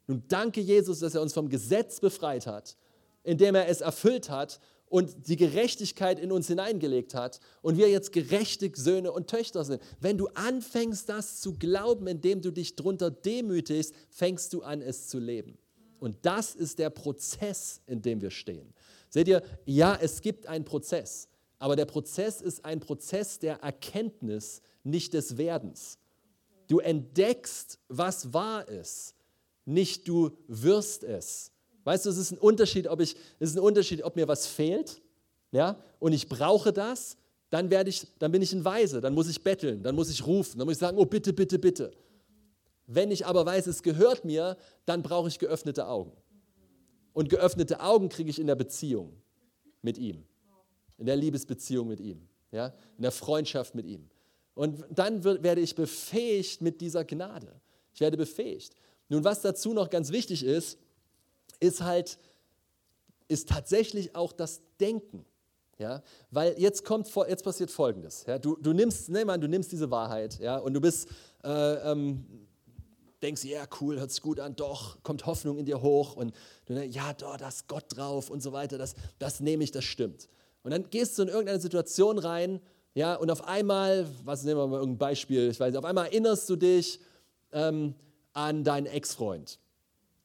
Nun danke Jesus, dass er uns vom Gesetz befreit hat, indem er es erfüllt hat und die Gerechtigkeit in uns hineingelegt hat und wir jetzt gerechte Söhne und Töchter sind. Wenn du anfängst, das zu glauben, indem du dich drunter demütigst, fängst du an, es zu leben. Und das ist der Prozess, in dem wir stehen. Seht ihr, ja, es gibt einen Prozess, aber der Prozess ist ein Prozess der Erkenntnis, nicht des Werdens. Du entdeckst, was wahr ist, nicht du wirst es. Weißt du, es ist ein Unterschied, ob ich, es ist ein Unterschied, ob mir was fehlt, ja, und ich brauche das, dann werde ich, dann bin ich ein Weise, dann muss ich betteln, dann muss ich rufen, dann muss ich sagen, oh bitte, bitte, bitte. Wenn ich aber weiß, es gehört mir, dann brauche ich geöffnete Augen. Und geöffnete Augen kriege ich in der Beziehung mit ihm, in der Liebesbeziehung mit ihm, ja, in der Freundschaft mit ihm. Und dann wird, werde ich befähigt mit dieser Gnade. Ich werde befähigt. Nun, was dazu noch ganz wichtig ist, ist halt, ist tatsächlich auch das Denken. Ja, weil jetzt kommt, jetzt passiert Folgendes. Ja, du, du nimmst, nehm an, du nimmst diese Wahrheit, ja, und du bist, äh, ähm, denkst, ja, cool, hört sich gut an, doch, kommt Hoffnung in dir hoch und du denkst, ja, da ist Gott drauf und so weiter, das, das nehme ich, das stimmt. Und dann gehst du in irgendeine Situation rein, ja, und auf einmal, was nehmen wir mal irgendein Beispiel, ich weiß nicht, auf einmal erinnerst du dich ähm, an deinen Ex-Freund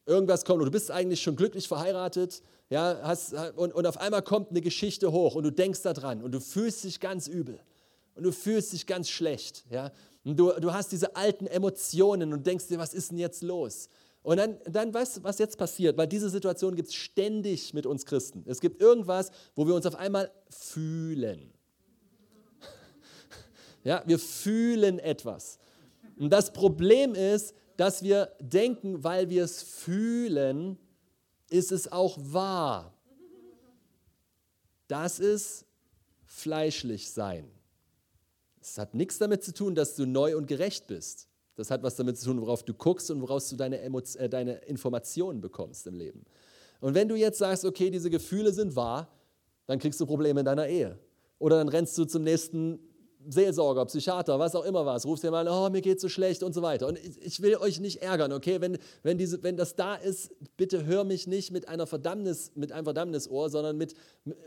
irgendwas kommt und du bist eigentlich schon glücklich verheiratet, ja, hast, und, und auf einmal kommt eine Geschichte hoch und du denkst daran und du fühlst dich ganz übel und du fühlst dich ganz schlecht. Ja, und du, du hast diese alten Emotionen und denkst dir, was ist denn jetzt los? Und dann, dann weißt du, was jetzt passiert, weil diese Situation gibt es ständig mit uns Christen. Es gibt irgendwas, wo wir uns auf einmal fühlen. Ja, wir fühlen etwas. Und das Problem ist, dass wir denken, weil wir es fühlen, ist es auch wahr. Das ist fleischlich sein. Es hat nichts damit zu tun, dass du neu und gerecht bist. Das hat was damit zu tun, worauf du guckst und woraus du deine, äh, deine Informationen bekommst im Leben. Und wenn du jetzt sagst, okay, diese Gefühle sind wahr, dann kriegst du Probleme in deiner Ehe. Oder dann rennst du zum nächsten Seelsorger, Psychiater, was auch immer was, rufst dir mal, oh, mir geht so schlecht und so weiter. Und ich will euch nicht ärgern, okay? Wenn, wenn, diese, wenn das da ist, bitte hör mich nicht mit, einer Verdammnis, mit einem Verdammnisohr, sondern mit,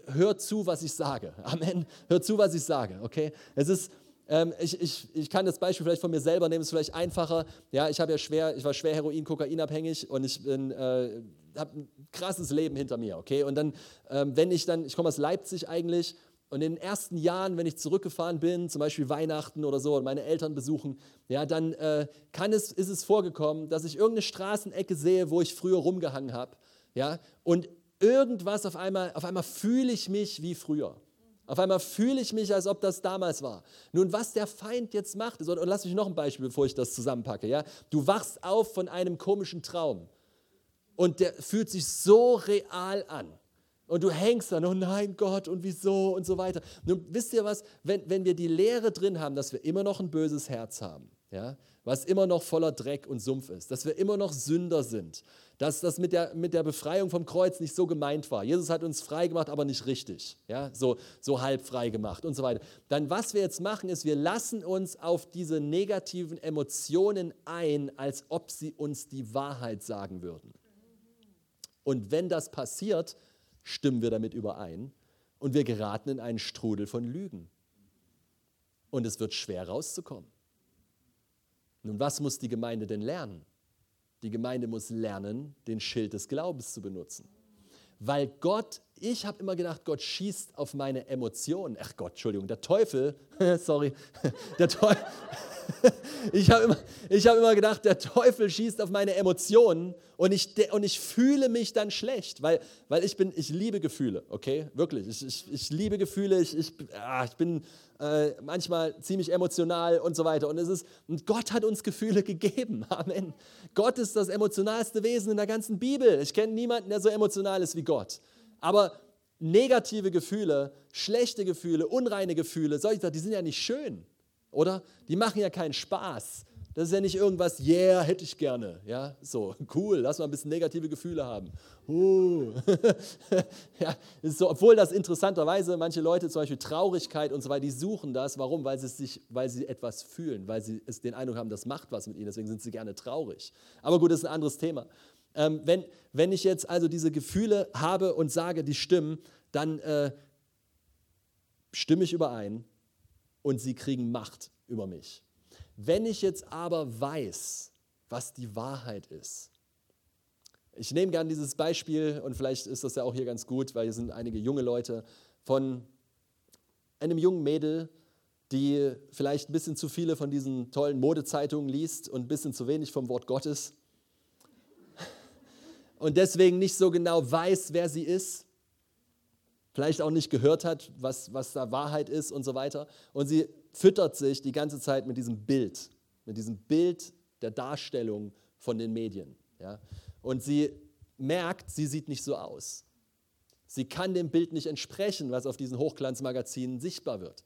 hör zu, was ich sage. Amen. Hör zu, was ich sage, okay? Es ist, ähm, ich, ich, ich kann das Beispiel vielleicht von mir selber nehmen, ist vielleicht einfacher. Ja, ich habe ja schwer, ich war schwer Heroin, Kokainabhängig und ich bin, äh, habe ein krasses Leben hinter mir, okay? Und dann, ähm, wenn ich dann, ich komme aus Leipzig eigentlich, und in den ersten Jahren, wenn ich zurückgefahren bin, zum Beispiel Weihnachten oder so und meine Eltern besuchen, ja, dann äh, kann es, ist es vorgekommen, dass ich irgendeine Straßenecke sehe, wo ich früher rumgehangen habe. Ja, und irgendwas auf einmal, auf einmal fühle ich mich wie früher. Auf einmal fühle ich mich, als ob das damals war. Nun, was der Feind jetzt macht, und lass mich noch ein Beispiel, bevor ich das zusammenpacke. Ja? Du wachst auf von einem komischen Traum. und der fühlt sich so real an. Und du hängst dann, oh nein Gott, und wieso und so weiter. Nun wisst ihr was, wenn, wenn wir die Lehre drin haben, dass wir immer noch ein böses Herz haben, ja, was immer noch voller Dreck und Sumpf ist, dass wir immer noch Sünder sind, dass das mit der, mit der Befreiung vom Kreuz nicht so gemeint war. Jesus hat uns frei gemacht, aber nicht richtig, ja, so, so halb frei gemacht und so weiter. Dann was wir jetzt machen, ist, wir lassen uns auf diese negativen Emotionen ein, als ob sie uns die Wahrheit sagen würden. Und wenn das passiert, stimmen wir damit überein und wir geraten in einen Strudel von Lügen. Und es wird schwer rauszukommen. Nun, was muss die Gemeinde denn lernen? Die Gemeinde muss lernen, den Schild des Glaubens zu benutzen. Weil Gott, ich habe immer gedacht, Gott schießt auf meine Emotionen. Ach Gott, Entschuldigung, der Teufel, sorry, der Teufel. ich habe immer, hab immer gedacht, der Teufel schießt auf meine Emotionen und ich, und ich fühle mich dann schlecht, weil, weil ich bin, ich liebe Gefühle, okay? Wirklich, ich, ich, ich liebe Gefühle, ich, ich, ah, ich bin äh, manchmal ziemlich emotional und so weiter. Und, es ist, und Gott hat uns Gefühle gegeben, Amen. Gott ist das emotionalste Wesen in der ganzen Bibel. Ich kenne niemanden, der so emotional ist wie Gott. Aber negative Gefühle, schlechte Gefühle, unreine Gefühle, solche, die sind ja nicht schön oder? Die machen ja keinen Spaß. Das ist ja nicht irgendwas, yeah, hätte ich gerne. Ja, so, cool, lass mal ein bisschen negative Gefühle haben. Uh. ja, so, obwohl das interessanterweise manche Leute, zum Beispiel Traurigkeit und so weiter, die suchen das. Warum? Weil sie, sich, weil sie etwas fühlen, weil sie den Eindruck haben, das macht was mit ihnen, deswegen sind sie gerne traurig. Aber gut, das ist ein anderes Thema. Ähm, wenn, wenn ich jetzt also diese Gefühle habe und sage, die stimmen, dann äh, stimme ich überein und sie kriegen Macht über mich. Wenn ich jetzt aber weiß, was die Wahrheit ist, ich nehme gerne dieses Beispiel und vielleicht ist das ja auch hier ganz gut, weil hier sind einige junge Leute von einem jungen Mädel, die vielleicht ein bisschen zu viele von diesen tollen Modezeitungen liest und ein bisschen zu wenig vom Wort Gottes und deswegen nicht so genau weiß, wer sie ist vielleicht auch nicht gehört hat, was, was da Wahrheit ist und so weiter. Und sie füttert sich die ganze Zeit mit diesem Bild, mit diesem Bild der Darstellung von den Medien. Ja? Und sie merkt, sie sieht nicht so aus. Sie kann dem Bild nicht entsprechen, was auf diesen Hochglanzmagazinen sichtbar wird.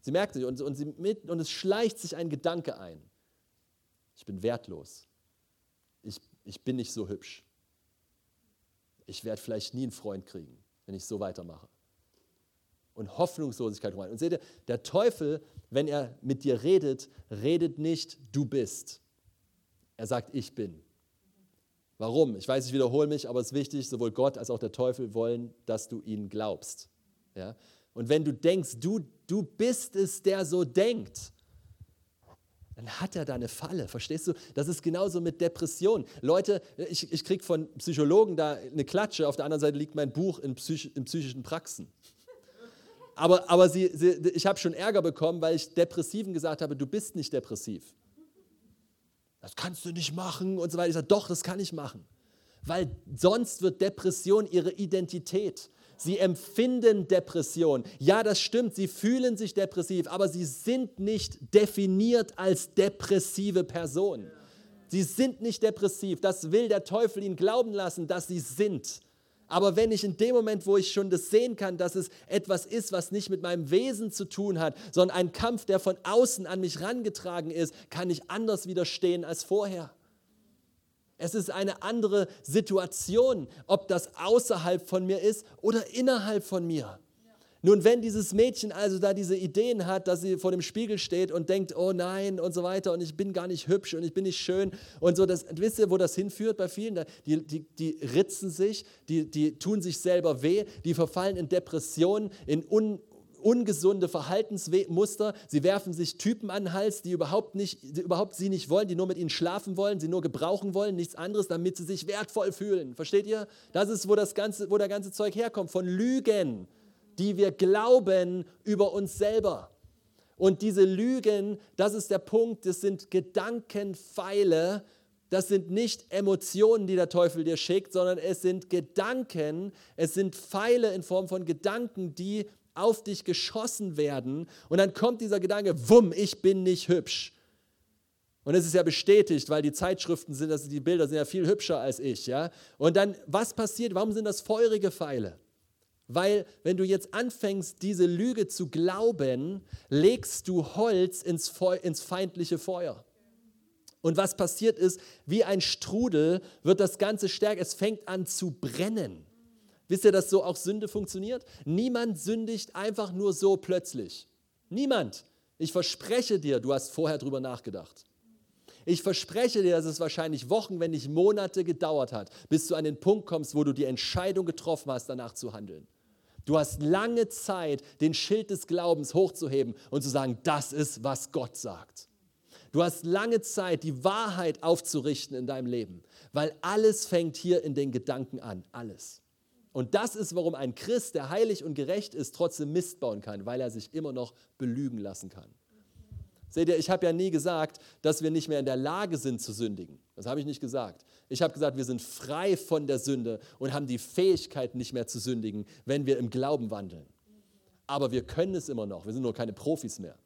Sie merkt sich und, und, sie mit, und es schleicht sich ein Gedanke ein. Ich bin wertlos. Ich, ich bin nicht so hübsch. Ich werde vielleicht nie einen Freund kriegen wenn ich so weitermache. Und Hoffnungslosigkeit rein. Und seht ihr, der Teufel, wenn er mit dir redet, redet nicht, du bist. Er sagt, ich bin. Warum? Ich weiß, ich wiederhole mich, aber es ist wichtig, sowohl Gott als auch der Teufel wollen, dass du ihn glaubst. Ja? Und wenn du denkst, du, du bist es, der so denkt, dann hat er da eine Falle. Verstehst du? Das ist genauso mit Depression. Leute, ich, ich kriege von Psychologen da eine Klatsche, auf der anderen Seite liegt mein Buch in, Psych, in psychischen Praxen. Aber, aber sie, sie, ich habe schon Ärger bekommen, weil ich Depressiven gesagt habe, du bist nicht depressiv. Das kannst du nicht machen und so weiter. Ich sage, doch, das kann ich machen. Weil sonst wird Depression ihre Identität. Sie empfinden Depression. Ja, das stimmt, sie fühlen sich depressiv, aber sie sind nicht definiert als depressive Person. Sie sind nicht depressiv. Das will der Teufel ihnen glauben lassen, dass sie sind. Aber wenn ich in dem Moment, wo ich schon das sehen kann, dass es etwas ist, was nicht mit meinem Wesen zu tun hat, sondern ein Kampf, der von außen an mich rangetragen ist, kann ich anders widerstehen als vorher. Es ist eine andere Situation, ob das außerhalb von mir ist oder innerhalb von mir. Nun, wenn dieses Mädchen also da diese Ideen hat, dass sie vor dem Spiegel steht und denkt, oh nein und so weiter und ich bin gar nicht hübsch und ich bin nicht schön und so, das, wisst ihr, wo das hinführt bei vielen? Die, die, die ritzen sich, die, die tun sich selber weh, die verfallen in Depressionen, in un, ungesunde Verhaltensmuster. Sie werfen sich Typen an den Hals, die überhaupt, nicht, die überhaupt sie nicht wollen, die nur mit ihnen schlafen wollen, sie nur gebrauchen wollen, nichts anderes, damit sie sich wertvoll fühlen. Versteht ihr? Das ist, wo, das ganze, wo der ganze Zeug herkommt, von Lügen, die wir glauben über uns selber. Und diese Lügen, das ist der Punkt, das sind Gedankenpfeile, das sind nicht Emotionen, die der Teufel dir schickt, sondern es sind Gedanken, es sind Pfeile in Form von Gedanken, die auf dich geschossen werden und dann kommt dieser Gedanke, wumm, ich bin nicht hübsch. Und es ist ja bestätigt, weil die Zeitschriften sind, also die Bilder sind ja viel hübscher als ich, ja. Und dann, was passiert? Warum sind das feurige Pfeile? Weil, wenn du jetzt anfängst, diese Lüge zu glauben, legst du Holz ins, Feu ins feindliche Feuer. Und was passiert ist, wie ein Strudel wird das Ganze stärker. Es fängt an zu brennen. Wisst ihr, dass so auch Sünde funktioniert? Niemand sündigt einfach nur so plötzlich. Niemand. Ich verspreche dir, du hast vorher drüber nachgedacht. Ich verspreche dir, dass es wahrscheinlich Wochen, wenn nicht Monate gedauert hat, bis du an den Punkt kommst, wo du die Entscheidung getroffen hast, danach zu handeln. Du hast lange Zeit, den Schild des Glaubens hochzuheben und zu sagen, das ist, was Gott sagt. Du hast lange Zeit, die Wahrheit aufzurichten in deinem Leben, weil alles fängt hier in den Gedanken an. Alles. Und das ist, warum ein Christ, der heilig und gerecht ist, trotzdem Mist bauen kann, weil er sich immer noch belügen lassen kann. Seht ihr, ich habe ja nie gesagt, dass wir nicht mehr in der Lage sind zu sündigen. Das habe ich nicht gesagt. Ich habe gesagt, wir sind frei von der Sünde und haben die Fähigkeit, nicht mehr zu sündigen, wenn wir im Glauben wandeln. Aber wir können es immer noch. Wir sind nur keine Profis mehr.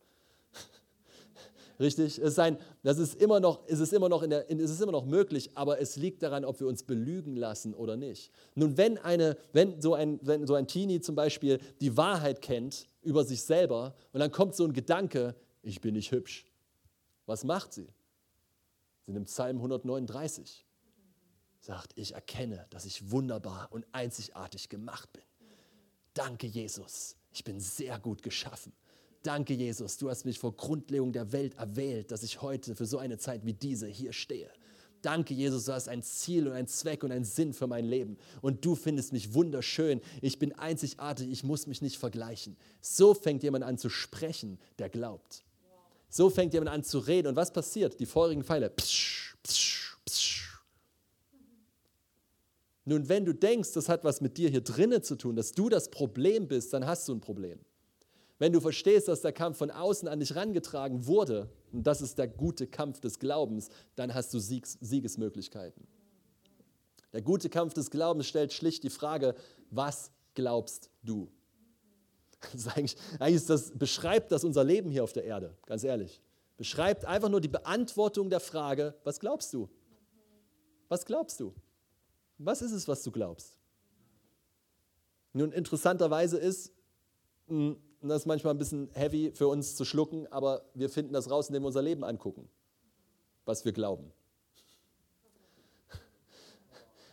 Richtig? Es ist ein, das ist immer noch, es ist immer noch in der, es ist immer noch möglich, aber es liegt daran, ob wir uns belügen lassen oder nicht. Nun, wenn, eine, wenn, so ein, wenn so ein Teenie zum Beispiel die Wahrheit kennt über sich selber und dann kommt so ein Gedanke, ich bin nicht hübsch. Was macht sie? Sie nimmt Psalm 139. Sagt, ich erkenne, dass ich wunderbar und einzigartig gemacht bin. Danke, Jesus. Ich bin sehr gut geschaffen. Danke, Jesus. Du hast mich vor Grundlegung der Welt erwählt, dass ich heute für so eine Zeit wie diese hier stehe. Danke, Jesus, du hast ein Ziel und einen Zweck und einen Sinn für mein Leben. Und du findest mich wunderschön. Ich bin einzigartig. Ich muss mich nicht vergleichen. So fängt jemand an zu sprechen, der glaubt. So fängt jemand an zu reden. Und was passiert? Die feurigen Pfeile. Psch, psch, psch. Nun, wenn du denkst, das hat was mit dir hier drinnen zu tun, dass du das Problem bist, dann hast du ein Problem. Wenn du verstehst, dass der Kampf von außen an dich herangetragen wurde, und das ist der gute Kampf des Glaubens, dann hast du Siegs Siegesmöglichkeiten. Der gute Kampf des Glaubens stellt schlicht die Frage, was glaubst du? Das eigentlich, eigentlich ist das, beschreibt das unser Leben hier auf der Erde, ganz ehrlich. Beschreibt einfach nur die Beantwortung der Frage, was glaubst du? Was glaubst du? Was ist es, was du glaubst? Nun, interessanterweise ist, hm, und das ist manchmal ein bisschen heavy für uns zu schlucken, aber wir finden das raus, indem wir unser Leben angucken, was wir glauben.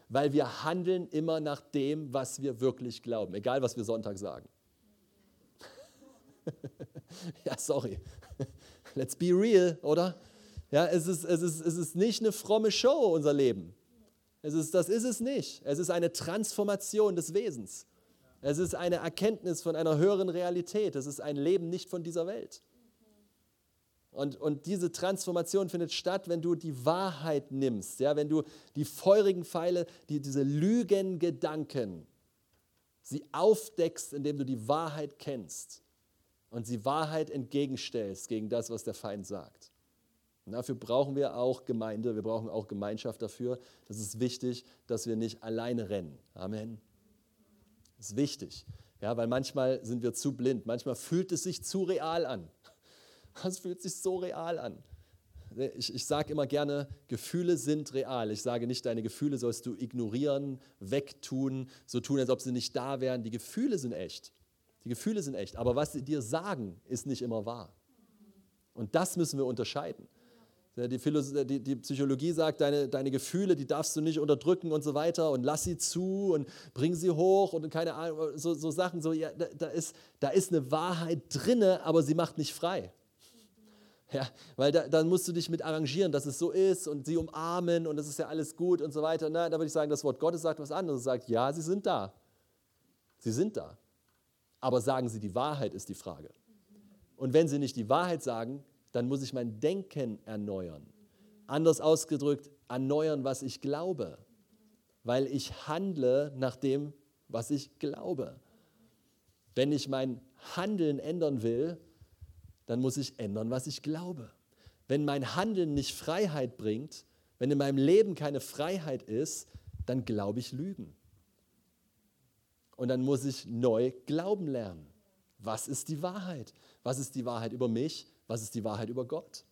Weil wir handeln immer nach dem, was wir wirklich glauben, egal was wir Sonntag sagen. ja, sorry. Let's be real, oder? Ja, es ist, es, ist, es ist nicht eine fromme Show, unser Leben. Es ist, das ist es nicht. Es ist eine Transformation des Wesens. Es ist eine Erkenntnis von einer höheren Realität. Es ist ein Leben nicht von dieser Welt. Und, und diese Transformation findet statt, wenn du die Wahrheit nimmst, ja, wenn du die feurigen Pfeile, die, diese Lügengedanken, sie aufdeckst, indem du die Wahrheit kennst und sie Wahrheit entgegenstellst gegen das, was der Feind sagt. Und dafür brauchen wir auch Gemeinde, wir brauchen auch Gemeinschaft dafür. Das ist wichtig, dass wir nicht alleine rennen. Amen. Das ist wichtig, ja, weil manchmal sind wir zu blind, manchmal fühlt es sich zu real an. Es fühlt sich so real an. Ich, ich sage immer gerne, Gefühle sind real. Ich sage nicht, deine Gefühle sollst du ignorieren, wegtun, so tun, als ob sie nicht da wären. Die Gefühle sind echt. Die Gefühle sind echt, aber was sie dir sagen, ist nicht immer wahr. Und das müssen wir unterscheiden. Die, die, die, Psychologie sagt, deine, deine Gefühle, die darfst du nicht unterdrücken und so weiter und lass sie zu und bring sie hoch und keine Ahnung, so, so Sachen, so, ja, da, da, ist, da ist eine Wahrheit drinne, aber sie macht nicht frei. Ja, weil da, dann musst du dich mit arrangieren, dass es so ist und sie umarmen und es ist ja alles gut und so weiter. Na, da würde ich sagen, das Wort Gottes sagt was anderes. Es sagt, ja, sie sind da. Sie sind da. Aber sagen sie die Wahrheit, ist die Frage. Und wenn sie nicht die Wahrheit sagen, dann muss ich mein Denken erneuern. Anders ausgedrückt, erneuern, was ich glaube. Weil ich handle nach dem, was ich glaube. Wenn ich mein Handeln ändern will, dann muss ich ändern, was ich glaube. Wenn mein Handeln nicht Freiheit bringt, wenn in meinem Leben keine Freiheit ist, dann glaube ich Lügen. Und dann muss ich neu glauben lernen. Was ist die Wahrheit? Was ist die Wahrheit über mich? Was ist die Wahrheit über Gott?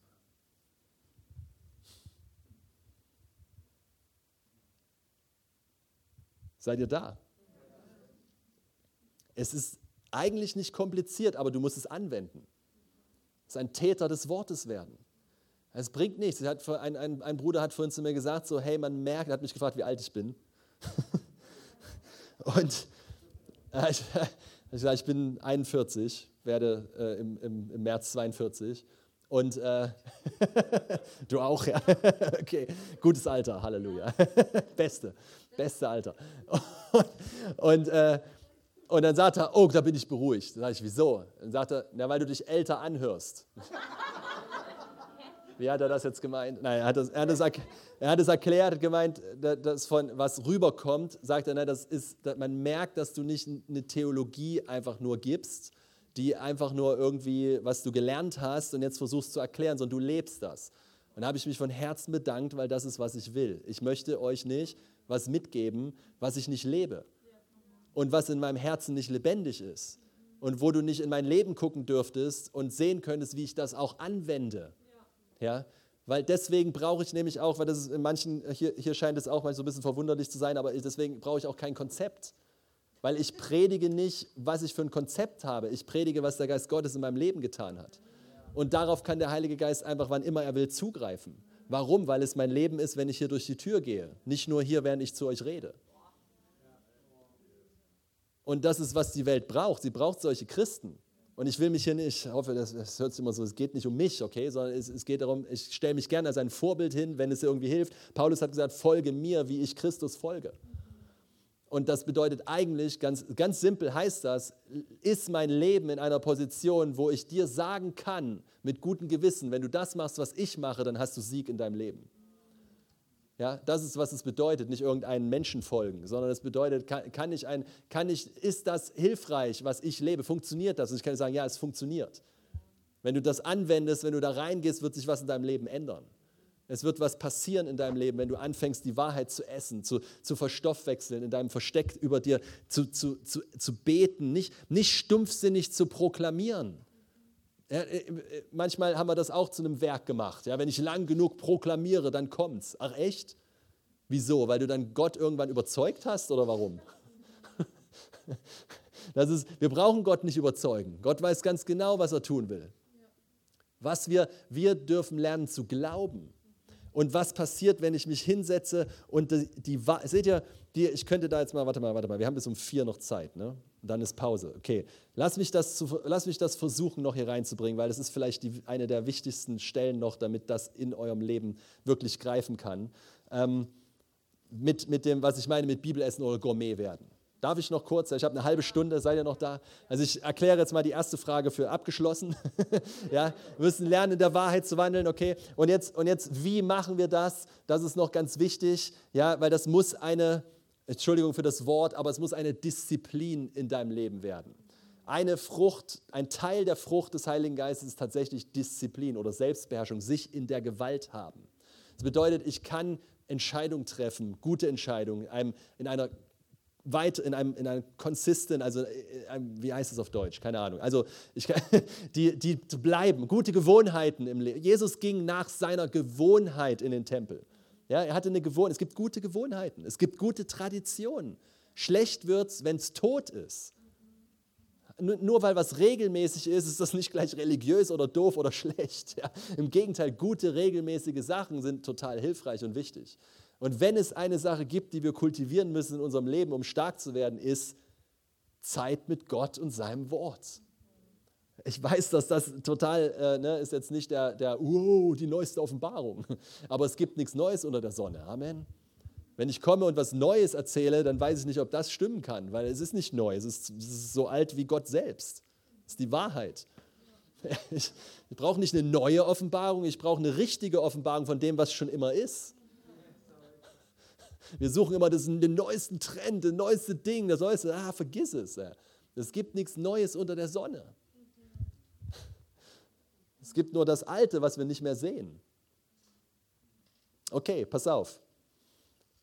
Seid ihr da? Es ist eigentlich nicht kompliziert, aber du musst es anwenden. Es ist ein Täter des Wortes werden. Es bringt nichts. Hat, ein, ein, ein, Bruder hat vorhin zu mir gesagt, so, hey, man merkt, er hat mich gefragt, wie alt ich bin. Und äh, ich, äh, ich bin 41 werde äh, im, im, im März 42. Und äh, du auch, ja. okay, gutes Alter, Halleluja. Beste, beste Alter. Und, und, äh, und dann sagt er, oh, da bin ich beruhigt. Dann sage ich, wieso? Dann sagt er, na, weil du dich älter anhörst. Wie hat er das jetzt gemeint? Nein, er hat das, er hat er hat erklärt, gemeint, dass von was rüberkommt, sagt er, na, das ist, man merkt, dass du nicht eine Theologie einfach nur gibst, die einfach nur irgendwie, was du gelernt hast und jetzt versuchst zu erklären, sondern du lebst das. Und da habe ich mich von Herzen bedankt, weil das ist, was ich will. Ich möchte euch nicht was mitgeben, was ich nicht lebe und was in meinem Herzen nicht lebendig ist und wo du nicht in mein Leben gucken dürftest und sehen könntest, wie ich das auch anwende. Ja, weil deswegen brauche ich nämlich auch, weil das ist in manchen, hier, hier scheint es auch mal so ein bisschen verwunderlich zu sein, aber deswegen brauche ich auch kein Konzept. Weil ich predige nicht, was ich für ein Konzept habe. Ich predige, was der Geist Gottes in meinem Leben getan hat. Und darauf kann der Heilige Geist einfach, wann immer er will, zugreifen. Warum? Weil es mein Leben ist, wenn ich hier durch die Tür gehe. Nicht nur hier, während ich zu euch rede. Und das ist, was die Welt braucht. Sie braucht solche Christen. Und ich will mich hier nicht, ich hoffe, das, das hört sich immer so, es geht nicht um mich, okay, sondern es, es geht darum, ich stelle mich gerne als ein Vorbild hin, wenn es irgendwie hilft. Paulus hat gesagt, folge mir, wie ich Christus folge. Und das bedeutet eigentlich, ganz, ganz simpel heißt das, ist mein Leben in einer Position, wo ich dir sagen kann, mit gutem Gewissen, wenn du das machst, was ich mache, dann hast du Sieg in deinem Leben. Ja, das ist, was es bedeutet, nicht irgendeinen Menschen folgen, sondern es bedeutet, kann, kann, ich ein, kann ich, ist das hilfreich, was ich lebe? Funktioniert das? Und ich kann sagen, ja, es funktioniert. Wenn du das anwendest, wenn du da reingehst, wird sich was in deinem Leben ändern. Es wird was passieren in deinem Leben, wenn du anfängst, die Wahrheit zu essen, zu, zu verstoffwechseln, in deinem Versteck über dir zu, zu, zu, zu beten, nicht, nicht stumpfsinnig zu proklamieren. Ja, äh, äh, manchmal haben wir das auch zu einem Werk gemacht. Ja, wenn ich lang genug proklamiere, dann kommt's. Ach echt? Wieso? Weil du dann Gott irgendwann überzeugt hast oder warum? Das ist, wir brauchen Gott nicht überzeugen. Gott weiß ganz genau, was er tun will. Was wir, wir dürfen lernen zu glauben. Und was passiert, wenn ich mich hinsetze und die, die seht ihr, die, ich könnte da jetzt mal, warte mal, warte mal, wir haben bis um vier noch Zeit, ne? Dann ist Pause. Okay, lass mich das, zu, lass mich das versuchen noch hier reinzubringen, weil das ist vielleicht die, eine der wichtigsten Stellen noch, damit das in eurem Leben wirklich greifen kann. Ähm, mit, mit dem, was ich meine, mit Bibelessen oder Gourmet werden. Darf ich noch kurz? Ich habe eine halbe Stunde, seid ihr noch da? Also ich erkläre jetzt mal die erste Frage für abgeschlossen. ja, wir müssen lernen, in der Wahrheit zu wandeln, okay? Und jetzt, und jetzt, wie machen wir das? Das ist noch ganz wichtig, ja, weil das muss eine, Entschuldigung für das Wort, aber es muss eine Disziplin in deinem Leben werden. Eine Frucht, ein Teil der Frucht des Heiligen Geistes ist tatsächlich Disziplin oder Selbstbeherrschung, sich in der Gewalt haben. Das bedeutet, ich kann Entscheidungen treffen, gute Entscheidungen, in einer weit in einem, in einem consistent, also äh, wie heißt es auf Deutsch? Keine Ahnung. Also ich, die, die bleiben, gute Gewohnheiten im Leben. Jesus ging nach seiner Gewohnheit in den Tempel. Ja, er hatte eine Gewohnheit. Es gibt gute Gewohnheiten. Es gibt gute Traditionen. Schlecht wird es, wenn es tot ist. Nur weil was regelmäßig ist, ist das nicht gleich religiös oder doof oder schlecht. Ja. Im Gegenteil, gute, regelmäßige Sachen sind total hilfreich und wichtig. Und wenn es eine Sache gibt, die wir kultivieren müssen in unserem Leben, um stark zu werden, ist Zeit mit Gott und seinem Wort. Ich weiß, dass das total äh, ne, ist jetzt nicht der, der uh, die neueste Offenbarung, aber es gibt nichts Neues unter der Sonne. Amen. Wenn ich komme und was Neues erzähle, dann weiß ich nicht, ob das stimmen kann, weil es ist nicht neu. Es ist, es ist so alt wie Gott selbst. Es ist die Wahrheit. Ich, ich brauche nicht eine neue Offenbarung, ich brauche eine richtige Offenbarung von dem, was schon immer ist. Wir suchen immer das, den neuesten Trend, das neueste Ding, das neueste, ah, vergiss es. Es gibt nichts Neues unter der Sonne. Es gibt nur das Alte, was wir nicht mehr sehen. Okay, pass auf.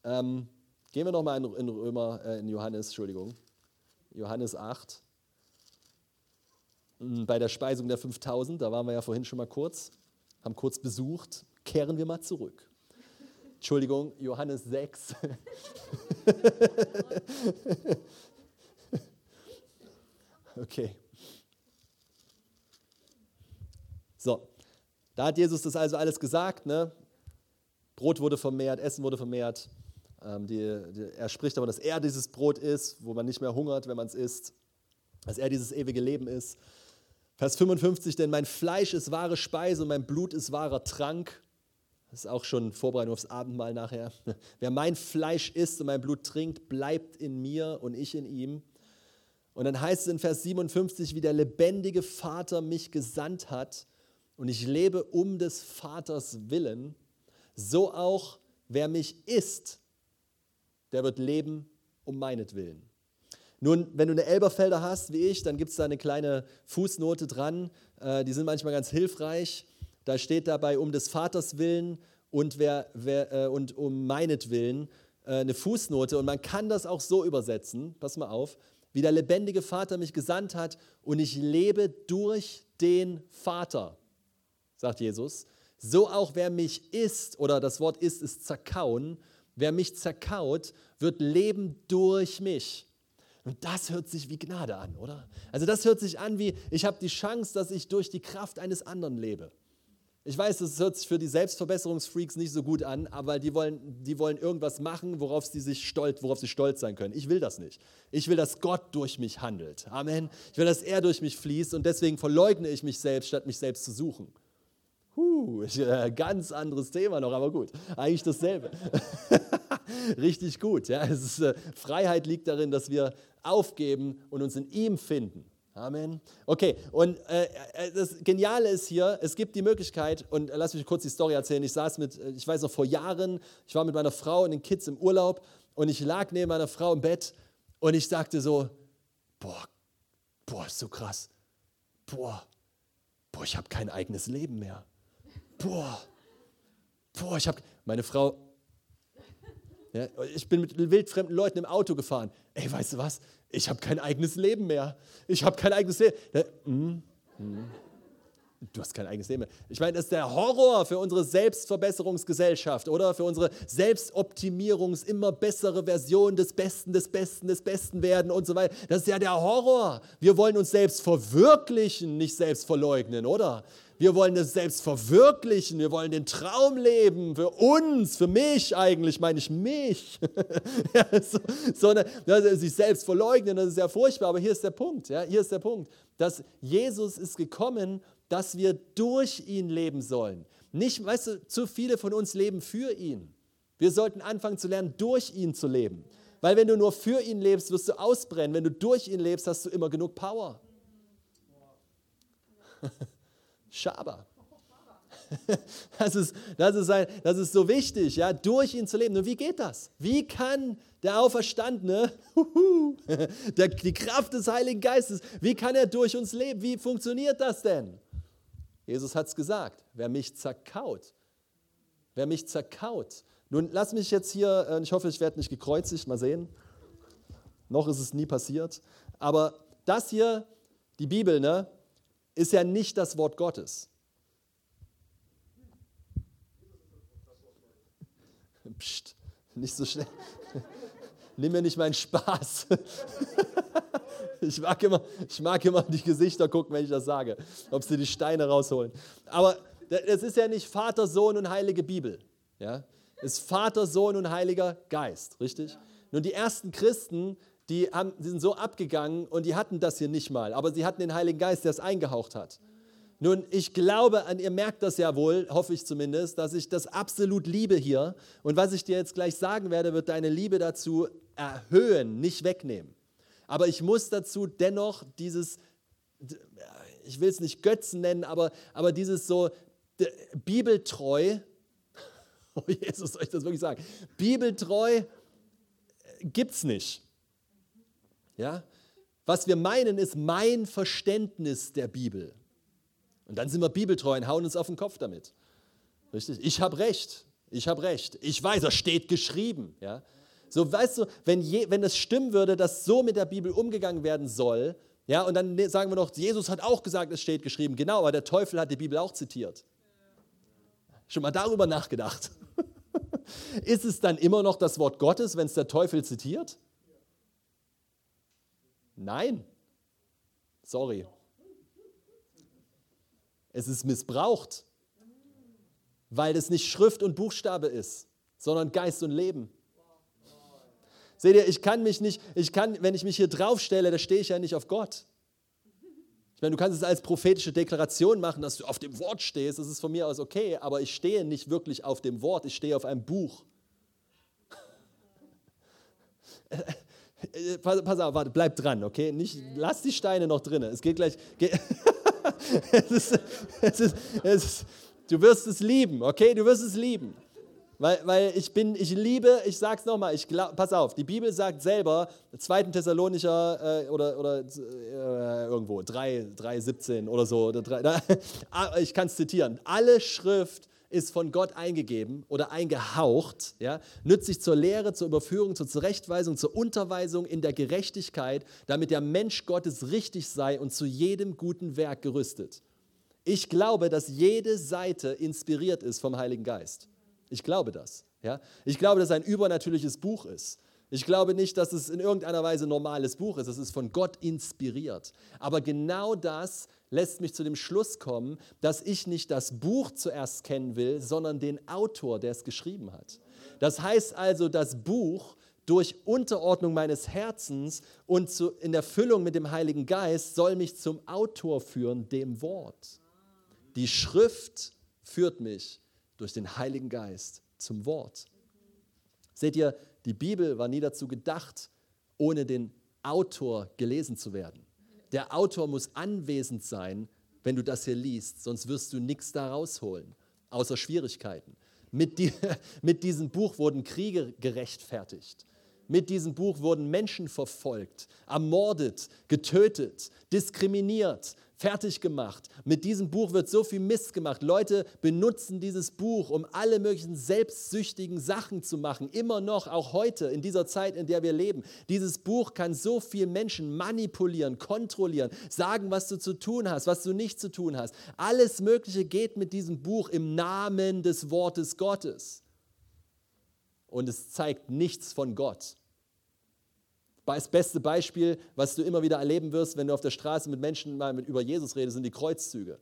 Ähm, gehen wir nochmal in, in Römer, äh, in Johannes, Entschuldigung. Johannes 8. Hm, bei der Speisung der 5000, da waren wir ja vorhin schon mal kurz, haben kurz besucht, kehren wir mal zurück. Entschuldigung, Johannes 6. okay. So, da hat Jesus das also alles gesagt. Ne? Brot wurde vermehrt, Essen wurde vermehrt. Ähm, die, die, er spricht aber, dass er dieses Brot ist, wo man nicht mehr hungert, wenn man es isst. Dass er dieses ewige Leben ist. Vers 55, denn mein Fleisch ist wahre Speise und mein Blut ist wahrer Trank. Das ist auch schon Vorbereitung aufs Abendmahl nachher. Wer mein Fleisch isst und mein Blut trinkt, bleibt in mir und ich in ihm. Und dann heißt es in Vers 57, wie der lebendige Vater mich gesandt hat und ich lebe um des Vaters willen, so auch wer mich isst, der wird leben um meinetwillen. Nun, wenn du eine Elberfelder hast, wie ich, dann gibt es da eine kleine Fußnote dran. Äh, die sind manchmal ganz hilfreich. Da steht dabei um des Vaters willen und, wer, wer, äh, und um meinetwillen äh, eine Fußnote. Und man kann das auch so übersetzen, pass mal auf, wie der lebendige Vater mich gesandt hat und ich lebe durch den Vater, sagt Jesus. So auch wer mich isst, oder das Wort isst ist zerkauen, wer mich zerkaut, wird leben durch mich. Und das hört sich wie Gnade an, oder? Also das hört sich an wie, ich habe die Chance, dass ich durch die Kraft eines anderen lebe. Ich weiß, das hört sich für die Selbstverbesserungsfreaks nicht so gut an, aber die wollen, die wollen irgendwas machen, worauf sie, sich stolz, worauf sie stolz sein können. Ich will das nicht. Ich will, dass Gott durch mich handelt. Amen. Ich will, dass er durch mich fließt und deswegen verleugne ich mich selbst, statt mich selbst zu suchen. Huh, ganz anderes Thema noch, aber gut. Eigentlich dasselbe. Richtig gut. Ja. Ist, äh, Freiheit liegt darin, dass wir aufgeben und uns in ihm finden. Amen. Okay, und äh, äh, das Geniale ist hier, es gibt die Möglichkeit, und lass mich kurz die Story erzählen. Ich saß mit, äh, ich weiß noch vor Jahren, ich war mit meiner Frau und den Kids im Urlaub und ich lag neben meiner Frau im Bett und ich sagte so: Boah, boah, ist so krass. Boah, boah, ich habe kein eigenes Leben mehr. Boah, boah, ich habe, meine Frau, ja, ich bin mit wildfremden Leuten im Auto gefahren. Ey, weißt du was? Ich habe kein eigenes Leben mehr. Ich habe kein eigenes Leben. Mm, mm. Du hast kein eigenes Leben mehr. Ich meine, das ist der Horror für unsere Selbstverbesserungsgesellschaft, oder? Für unsere Selbstoptimierungs-, immer bessere Version des Besten, des Besten, des Besten werden und so weiter. Das ist ja der Horror. Wir wollen uns selbst verwirklichen, nicht selbst verleugnen, oder? Wir wollen es selbst verwirklichen. Wir wollen den Traum leben. Für uns, für mich eigentlich, meine ich mich. ja, so, so eine, sich selbst verleugnen, das ist ja furchtbar. Aber hier ist der Punkt. Ja, hier ist der Punkt, dass Jesus ist gekommen, dass wir durch ihn leben sollen. Nicht, weißt du, zu viele von uns leben für ihn. Wir sollten anfangen zu lernen, durch ihn zu leben. Weil wenn du nur für ihn lebst, wirst du ausbrennen. Wenn du durch ihn lebst, hast du immer genug Power. Schaber. Das ist, das, ist ein, das ist so wichtig, ja, durch ihn zu leben. Und wie geht das? Wie kann der Auferstandene, der, die Kraft des Heiligen Geistes, wie kann er durch uns leben? Wie funktioniert das denn? Jesus hat es gesagt, wer mich zerkaut, wer mich zerkaut. Nun, lass mich jetzt hier, äh, ich hoffe, ich werde nicht gekreuzigt, mal sehen. Noch ist es nie passiert. Aber das hier, die Bibel, ne, ist ja nicht das Wort Gottes. Psst, nicht so schnell. Nimm mir nicht meinen Spaß. Ich mag, immer, ich mag immer die Gesichter gucken, wenn ich das sage, ob sie die Steine rausholen. Aber es ist ja nicht Vater, Sohn und Heilige Bibel. Ja? Es ist Vater, Sohn und Heiliger Geist, richtig? Nun, die ersten Christen, die, haben, die sind so abgegangen und die hatten das hier nicht mal, aber sie hatten den Heiligen Geist, der es eingehaucht hat. Nun, ich glaube, ihr merkt das ja wohl, hoffe ich zumindest, dass ich das absolut liebe hier. Und was ich dir jetzt gleich sagen werde, wird deine Liebe dazu erhöhen, nicht wegnehmen. Aber ich muss dazu dennoch dieses, ich will es nicht Götzen nennen, aber, aber dieses so bibeltreu, oh Jesus, soll ich das wirklich sagen? Bibeltreu äh, gibt es nicht. Ja? Was wir meinen, ist mein Verständnis der Bibel. Und dann sind wir bibeltreu und hauen uns auf den Kopf damit. Richtig? Ich habe recht. Ich habe recht. Ich weiß, es steht geschrieben. Ja? So, weißt du, wenn, je, wenn es stimmen würde, dass so mit der Bibel umgegangen werden soll, ja, und dann ne, sagen wir noch, Jesus hat auch gesagt, es steht geschrieben. Genau, aber der Teufel hat die Bibel auch zitiert. Schon mal darüber nachgedacht. ist es dann immer noch das Wort Gottes, wenn es der Teufel zitiert? Nein. Sorry. Es ist missbraucht, weil es nicht Schrift und Buchstabe ist, sondern Geist und Leben. Seht ihr, ich kann mich nicht, ich kann, wenn ich mich hier draufstelle, da stehe ich ja nicht auf Gott. Ich meine, du kannst es als prophetische Deklaration machen, dass du auf dem Wort stehst, das ist von mir aus okay, aber ich stehe nicht wirklich auf dem Wort, ich stehe auf einem Buch. Pass, pass, auf, warte, bleib dran, okay? Nicht, lass die Steine noch drin. Es geht gleich. Geht, es ist, es ist, es ist, du wirst es lieben, okay? Du wirst es lieben. Weil, weil ich bin, ich liebe, ich sag's nochmal, ich glaub, pass auf, die Bibel sagt selber, 2. Thessalonicher äh, oder, oder äh, irgendwo, 3, 3, 17 oder so, oder 3, ah, ich kann es zitieren, alle Schrift ist von Gott eingegeben oder eingehaucht, ja, nützlich zur Lehre, zur Überführung, zur Zurechtweisung, zur Unterweisung in der Gerechtigkeit, damit der Mensch Gottes richtig sei und zu jedem guten Werk gerüstet. Ich glaube, dass jede Seite inspiriert ist vom Heiligen Geist. Ich glaube das. Ja? Ich glaube, dass es ein übernatürliches Buch ist. Ich glaube nicht, dass es in irgendeiner Weise ein normales Buch ist. Es ist von Gott inspiriert. Aber genau das lässt mich zu dem Schluss kommen, dass ich nicht das Buch zuerst kennen will, sondern den Autor, der es geschrieben hat. Das heißt also, das Buch durch Unterordnung meines Herzens und zu, in Erfüllung mit dem Heiligen Geist soll mich zum Autor führen, dem Wort. Die Schrift führt mich durch den Heiligen Geist zum Wort. Seht ihr, die Bibel war nie dazu gedacht, ohne den Autor gelesen zu werden. Der Autor muss anwesend sein, wenn du das hier liest, sonst wirst du nichts da rausholen, außer Schwierigkeiten. Mit, die, mit diesem Buch wurden Kriege gerechtfertigt. Mit diesem Buch wurden Menschen verfolgt, ermordet, getötet, diskriminiert, fertig gemacht. Mit diesem Buch wird so viel Mist gemacht. Leute benutzen dieses Buch, um alle möglichen selbstsüchtigen Sachen zu machen. Immer noch, auch heute, in dieser Zeit, in der wir leben. Dieses Buch kann so viel Menschen manipulieren, kontrollieren, sagen, was du zu tun hast, was du nicht zu tun hast. Alles Mögliche geht mit diesem Buch im Namen des Wortes Gottes. Und es zeigt nichts von Gott. Das beste Beispiel, was du immer wieder erleben wirst, wenn du auf der Straße mit Menschen mal mit über Jesus redest, sind die Kreuzzüge.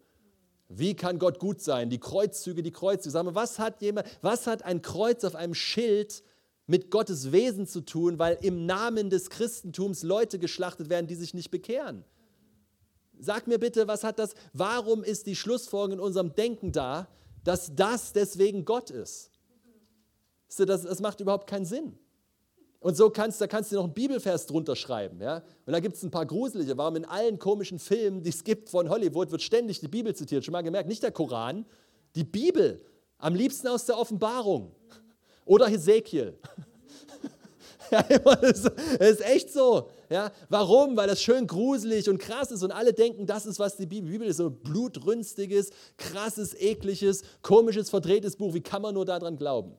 Wie kann Gott gut sein? Die Kreuzzüge, die Kreuzzüge. Sag mal, was hat, jemand, was hat ein Kreuz auf einem Schild mit Gottes Wesen zu tun, weil im Namen des Christentums Leute geschlachtet werden, die sich nicht bekehren? Sag mir bitte, was hat das? Warum ist die Schlussfolgerung in unserem Denken da, dass das deswegen Gott ist? Das, das macht überhaupt keinen Sinn. Und so kannst, da kannst du noch einen Bibelvers drunter schreiben. Ja? Und da gibt es ein paar gruselige. Warum in allen komischen Filmen, die es gibt von Hollywood, wird ständig die Bibel zitiert. Schon mal gemerkt, nicht der Koran, die Bibel. Am liebsten aus der Offenbarung. Oder Hesekiel. Ja, das ist echt so. Ja, warum? Weil das schön gruselig und krass ist und alle denken, das ist, was die Bibel. Die Bibel ist so ein blutrünstiges, krasses, ekliges, komisches, verdrehtes Buch. Wie kann man nur daran glauben?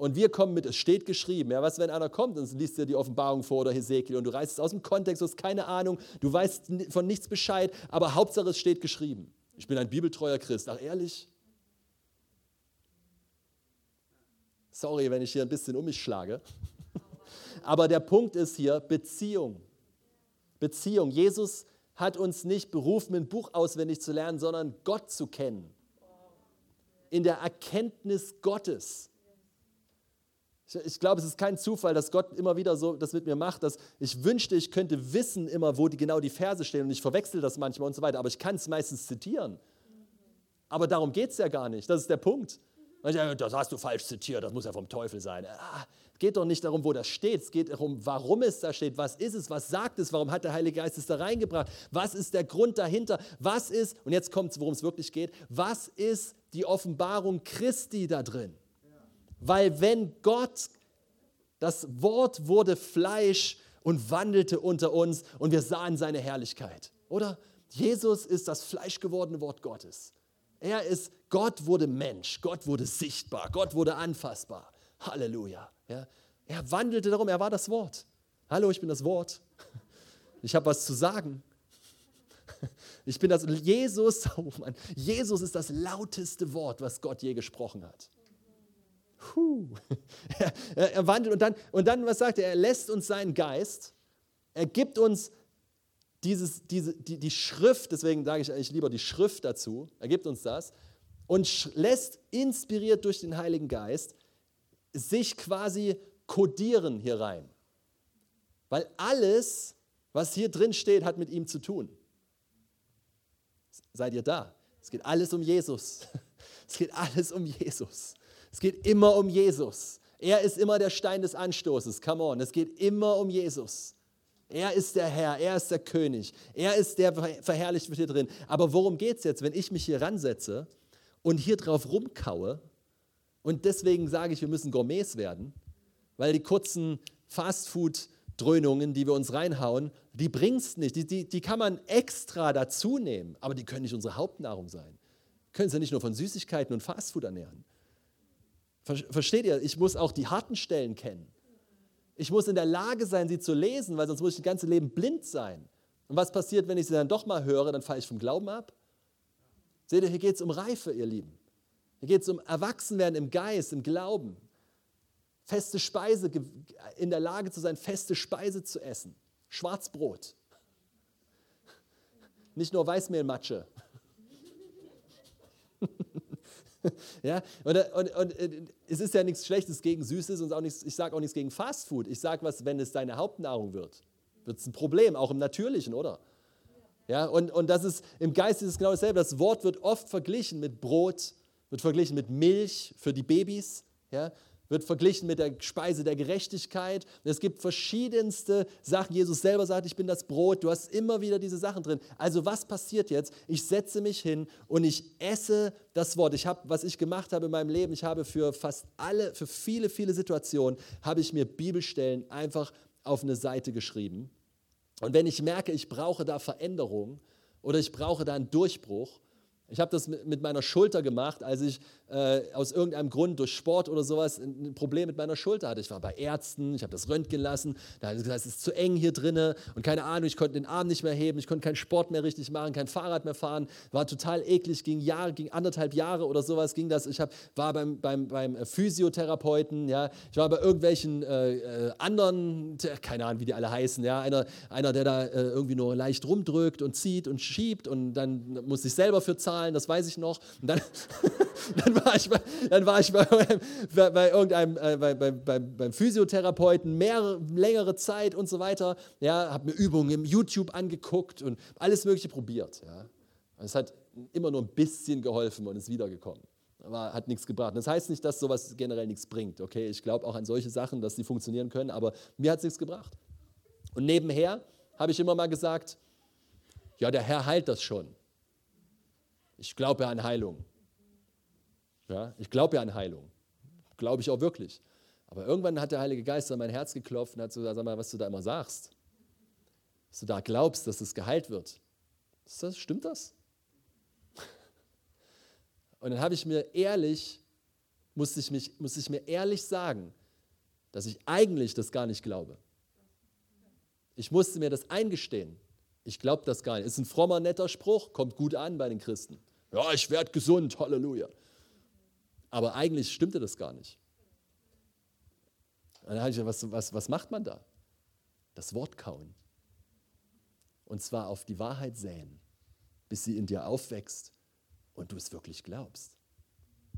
Und wir kommen mit, es steht geschrieben. Ja, was, wenn einer kommt und liest dir die Offenbarung vor oder Hesekiel und du reißt es aus dem Kontext, du hast keine Ahnung, du weißt von nichts Bescheid, aber Hauptsache es steht geschrieben. Ich bin ein bibeltreuer Christ. Ach, ehrlich? Sorry, wenn ich hier ein bisschen um mich schlage. Aber der Punkt ist hier Beziehung. Beziehung. Jesus hat uns nicht berufen, ein Buch auswendig zu lernen, sondern Gott zu kennen. In der Erkenntnis Gottes. Ich, glaube, es ist kein Zufall, dass Gott immer wieder so das mit mir macht, dass ich wünschte, ich könnte wissen immer, wo die, genau die Verse stehen und ich verwechsel das manchmal und so weiter, aber ich kann es meistens zitieren. Aber darum geht es ja gar nicht, das ist der Punkt. Das hast du falsch zitiert, das muss ja vom Teufel sein. Ah, es geht doch nicht darum, wo das steht, es geht darum, warum es da steht, was ist es, was sagt es, warum hat der Heilige Geist es da reingebracht, was ist der Grund dahinter, was ist, und jetzt kommt es, worum es wirklich geht, was ist die Offenbarung Christi da drin? Weil wenn Gott, das Wort wurde Fleisch und wandelte unter uns und wir sahen seine Herrlichkeit, oder? Jesus ist das fleischgewordene Wort Gottes. Er ist, Gott wurde Mensch, Gott wurde sichtbar, Gott wurde anfassbar. Halleluja. Ja? Er wandelte darum, er war das Wort. Hallo, ich bin das Wort. Ich habe was zu sagen. Ich bin das Jesus, oh Mann, Jesus ist das lauteste Wort, was Gott je gesprochen hat. Er, er wandelt und dann, und dann, was sagt er? Er lässt uns seinen Geist, er gibt uns dieses, diese, die, die Schrift, deswegen sage ich eigentlich lieber die Schrift dazu, er gibt uns das und lässt, inspiriert durch den Heiligen Geist, sich quasi kodieren hier rein. Weil alles, was hier drin steht, hat mit ihm zu tun. Seid ihr da? Es geht alles um Jesus. Es geht alles um Jesus. Es geht immer um Jesus. Er ist immer der Stein des Anstoßes. Come on, es geht immer um Jesus. Er ist der Herr, er ist der König, er ist der verherrlicht wird hier drin. Aber worum geht es jetzt, wenn ich mich hier ransetze und hier drauf rumkaue und deswegen sage ich, wir müssen Gourmets werden, weil die kurzen Fastfood-Dröhnungen, die wir uns reinhauen, die bringen es nicht. Die, die, die kann man extra dazu nehmen, aber die können nicht unsere Hauptnahrung sein können sie nicht nur von Süßigkeiten und Fastfood ernähren. Versteht ihr? Ich muss auch die harten Stellen kennen. Ich muss in der Lage sein, sie zu lesen, weil sonst muss ich das ganze Leben blind sein. Und was passiert, wenn ich sie dann doch mal höre? Dann falle ich vom Glauben ab. Seht ihr, hier geht es um Reife, ihr Lieben. Hier geht es um Erwachsenwerden im Geist, im Glauben. Feste Speise, in der Lage zu sein, feste Speise zu essen. Schwarzbrot. Nicht nur Weißmehlmatsche. ja, und, und, und, äh, es ist ja nichts Schlechtes gegen Süßes und auch nichts, ich sage auch nichts gegen Fastfood. Ich sage was, wenn es deine Hauptnahrung wird, wird es ein Problem, auch im Natürlichen, oder? Ja, und, und das ist, im Geist ist es genau dasselbe. Das Wort wird oft verglichen mit Brot, wird verglichen mit Milch für die Babys. Ja, wird verglichen mit der Speise der Gerechtigkeit. Es gibt verschiedenste Sachen. Jesus selber sagt, ich bin das Brot. Du hast immer wieder diese Sachen drin. Also was passiert jetzt? Ich setze mich hin und ich esse das Wort. Ich habe, was ich gemacht habe in meinem Leben, ich habe für fast alle, für viele, viele Situationen, habe ich mir Bibelstellen einfach auf eine Seite geschrieben. Und wenn ich merke, ich brauche da Veränderung oder ich brauche da einen Durchbruch, ich habe das mit meiner Schulter gemacht, als ich äh, aus irgendeinem Grund durch Sport oder sowas ein Problem mit meiner Schulter hatte. Ich war bei Ärzten, ich habe das röntgen lassen, da hat gesagt, es ist zu eng hier drinne und keine Ahnung, ich konnte den Arm nicht mehr heben, ich konnte keinen Sport mehr richtig machen, kein Fahrrad mehr fahren, war total eklig, ging Jahre, ging anderthalb Jahre oder sowas ging das. Ich hab, war beim, beim, beim Physiotherapeuten, ja, ich war bei irgendwelchen äh, äh anderen, keine Ahnung, wie die alle heißen, ja, einer, einer der da äh, irgendwie nur leicht rumdrückt und zieht und schiebt und dann muss ich selber für zahlen, das weiß ich noch. Und dann, dann war ich bei, dann war ich bei, bei, irgendeinem, äh, bei, bei, beim Physiotherapeuten mehr, längere Zeit und so weiter. Ja, habe mir Übungen im YouTube angeguckt und alles Mögliche probiert. Ja. Es hat immer nur ein bisschen geholfen und ist wiedergekommen. Aber hat nichts gebracht. Das heißt nicht, dass sowas generell nichts bringt. Okay, ich glaube auch an solche Sachen, dass sie funktionieren können, aber mir hat es nichts gebracht. Und nebenher habe ich immer mal gesagt, ja, der Herr heilt das schon. Ich glaube an Heilung. Ja, ich glaube ja an Heilung. Glaube ich auch wirklich. Aber irgendwann hat der Heilige Geist an mein Herz geklopft und hat so gesagt, sag mal, was du da immer sagst. Dass du da glaubst, dass es geheilt wird. Das, stimmt das? Und dann habe ich mir ehrlich, musste ich, mich, musste ich mir ehrlich sagen, dass ich eigentlich das gar nicht glaube. Ich musste mir das eingestehen. Ich glaube das gar nicht. Ist ein frommer, netter Spruch, kommt gut an bei den Christen. Ja, ich werde gesund, Halleluja. Aber eigentlich stimmte das gar nicht. Und dann habe ich gesagt, was, was, was macht man da? Das Wort kauen. Und zwar auf die Wahrheit säen, bis sie in dir aufwächst und du es wirklich glaubst.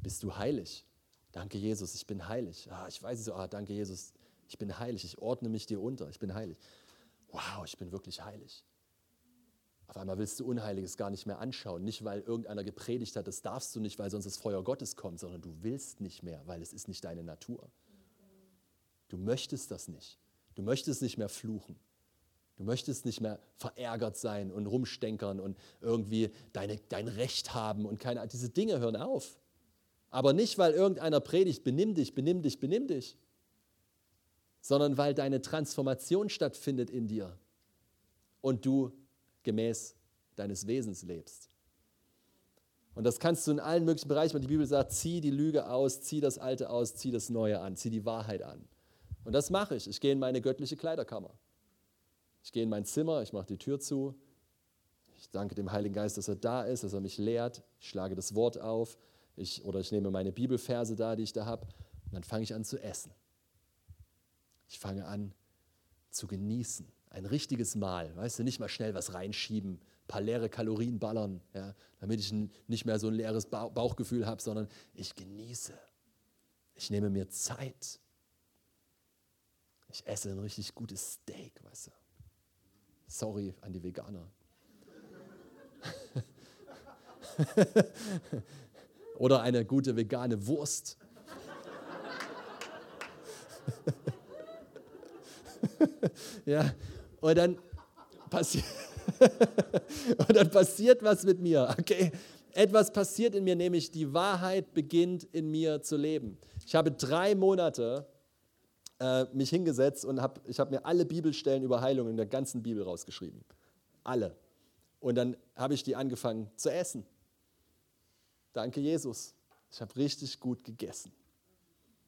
Bist du heilig? Danke, Jesus, ich bin heilig. Ah, ich weiß es so, ah, danke, Jesus, ich bin heilig. Ich ordne mich dir unter, ich bin heilig. Wow, ich bin wirklich heilig. Auf einmal willst du Unheiliges gar nicht mehr anschauen. Nicht, weil irgendeiner gepredigt hat, das darfst du nicht, weil sonst das Feuer Gottes kommt, sondern du willst nicht mehr, weil es ist nicht deine Natur. Du möchtest das nicht. Du möchtest nicht mehr fluchen. Du möchtest nicht mehr verärgert sein und rumstenkern und irgendwie deine, dein Recht haben und keine. Diese Dinge hören auf. Aber nicht, weil irgendeiner predigt, benimm dich, benimm dich, benimm dich, sondern weil deine Transformation stattfindet in dir und du gemäß deines Wesens lebst. Und das kannst du in allen möglichen Bereichen, weil die Bibel sagt, zieh die Lüge aus, zieh das Alte aus, zieh das Neue an, zieh die Wahrheit an. Und das mache ich. Ich gehe in meine göttliche Kleiderkammer. Ich gehe in mein Zimmer, ich mache die Tür zu. Ich danke dem Heiligen Geist, dass er da ist, dass er mich lehrt. Ich schlage das Wort auf ich, oder ich nehme meine Bibelverse da, die ich da habe. Und dann fange ich an zu essen. Ich fange an zu genießen. Ein richtiges Mahl. Weißt du, nicht mal schnell was reinschieben, ein paar leere Kalorien ballern, ja, damit ich nicht mehr so ein leeres Bauchgefühl habe, sondern ich genieße. Ich nehme mir Zeit. Ich esse ein richtig gutes Steak, weißt du. Sorry an die Veganer. Oder eine gute vegane Wurst. ja, und dann, passi und dann passiert was mit mir, okay? Etwas passiert in mir, nämlich die Wahrheit beginnt in mir zu leben. Ich habe drei Monate äh, mich hingesetzt und hab, ich habe mir alle Bibelstellen über Heilung in der ganzen Bibel rausgeschrieben. Alle. Und dann habe ich die angefangen zu essen. Danke, Jesus. Ich habe richtig gut gegessen.